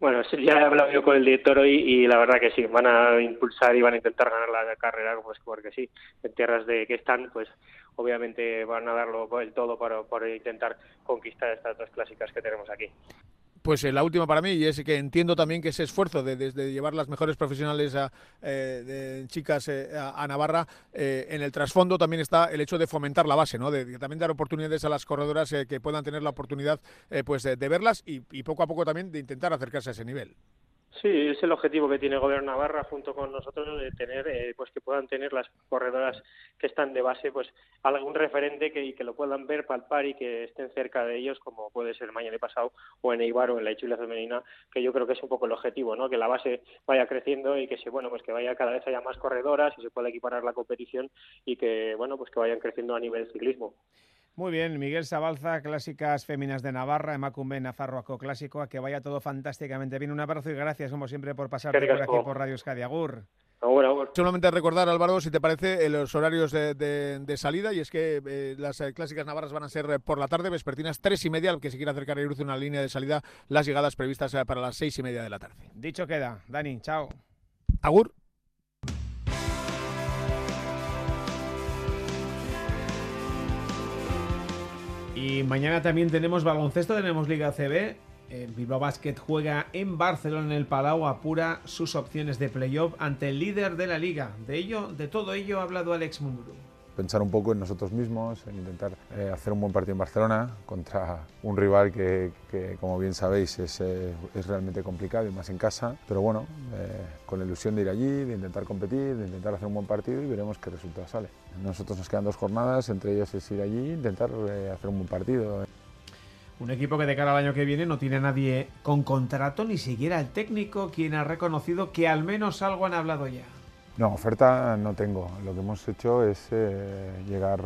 Speaker 34: Bueno, ya he hablado yo con el director hoy y la verdad que sí, van a impulsar y van a intentar ganar la carrera, pues porque sí, en tierras de que están, pues obviamente van a darlo el todo para, para intentar conquistar estas dos clásicas que tenemos aquí
Speaker 33: pues eh, la última para mí, y es que entiendo también que ese esfuerzo de, llevar las mejores profesionales eh, de chicas eh, a, Navarra, en el trasfondo también está el hecho de fomentar la base, ¿no? de, también dar oportunidades a las corredoras que puedan tener la oportunidad pues de, verlas y, poco a poco también de intentar acercarse a ese nivel.
Speaker 34: Sí, es el objetivo que tiene el Gobierno Navarra junto con nosotros de tener, eh, pues que puedan tener las corredoras que están de base, pues algún referente que, que lo puedan ver, palpar y que estén cerca de ellos, como puede ser mañana pasado o en Eibar o en la Ichulia femenina, que yo creo que es un poco el objetivo, ¿no? Que la base vaya creciendo y que se, bueno, pues que vaya cada vez haya más corredoras y se pueda equiparar la competición y que, bueno, pues que vayan creciendo a nivel ciclismo.
Speaker 17: Muy bien, Miguel Sabalza, Clásicas Féminas de Navarra, Emacumbe Nafarroaco Clásico, a que vaya todo fantásticamente bien. Un abrazo y gracias, como siempre, por pasarte por aquí por Radio Euskadi. Agur.
Speaker 33: Solamente recordar, Álvaro, si te parece, eh, los horarios de, salida, y es que eh, las eh, clásicas navarras van a ser por la tarde, vespertinas tres y media, al que se quiera acercar a Iruz una línea de salida, las llegadas previstas para las seis y media de la tarde.
Speaker 17: Dicho queda. Dani, chao.
Speaker 33: Agur.
Speaker 17: Y mañana también tenemos baloncesto, tenemos Liga CB. El Bilbao Basket juega en Barcelona en el Palau, apura sus opciones de playoff ante el líder de la liga. De ello, de todo ello ha hablado Alex Mumbrú
Speaker 35: pensar un poco en nosotros mismos, en intentar eh, hacer un buen partido en Barcelona contra un rival que, como bien sabéis, es, eh, es, realmente complicado y más en casa. Pero bueno, eh, con la ilusión de ir allí, de intentar competir, de intentar hacer un buen partido y veremos qué resultado sale. Nosotros nos quedan dos jornadas, entre ellas es ir allí e intentar hacer un buen partido.
Speaker 17: Un equipo que de cara al año que viene no tiene a nadie con contrato, ni siquiera el técnico, quien ha reconocido que al menos algo han hablado ya.
Speaker 35: No, oferta no tengo. Lo que hemos hecho es eh, llegar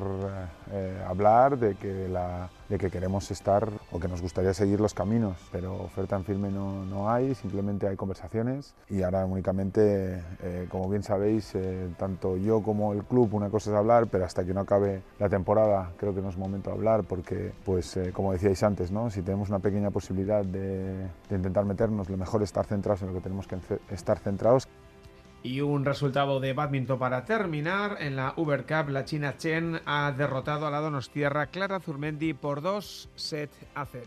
Speaker 35: eh, a hablar de que la, de que queremos estar o que nos gustaría seguir los caminos, pero oferta en firme no, no hay, simplemente hay conversaciones y ahora únicamente, eh, como bien sabéis, eh, tanto yo como el club, una cosa es hablar, pero hasta que no acabe la temporada creo que no es momento de hablar porque, pues eh, como decíais antes, ¿no? si tenemos una pequeña posibilidad de, de intentar meternos, lo mejor es estar centrados en lo que tenemos que estar centrados.
Speaker 17: Y un resultado de badminton para terminar. En la Uber Cup, la China Chen ha derrotado a la Donostierra Clara Zurmendi por 2 set a 0.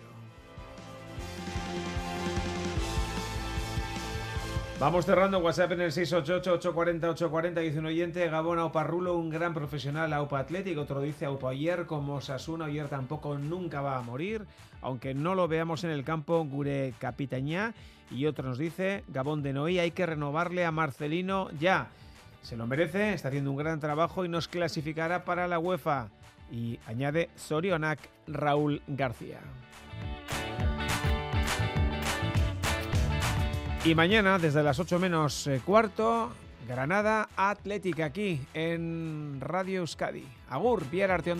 Speaker 17: Vamos cerrando WhatsApp en el 688-840-840. Dice un oyente, Gabón Auparrulo, un gran profesional Aupa Atlético. Otro dice Aupa Oyer, como Sasuna Oyer tampoco nunca va a morir. Aunque no lo veamos en el campo, Gure Capitañá. Y otro nos dice, Gabón de Noí, hay que renovarle a Marcelino ya. Se lo merece, está haciendo un gran trabajo y nos clasificará para la UEFA. Y añade Sorionac Raúl García. Y mañana, desde las 8 menos eh, cuarto, Granada Atlética aquí en Radio Euskadi. Agur, Pierre Arteón.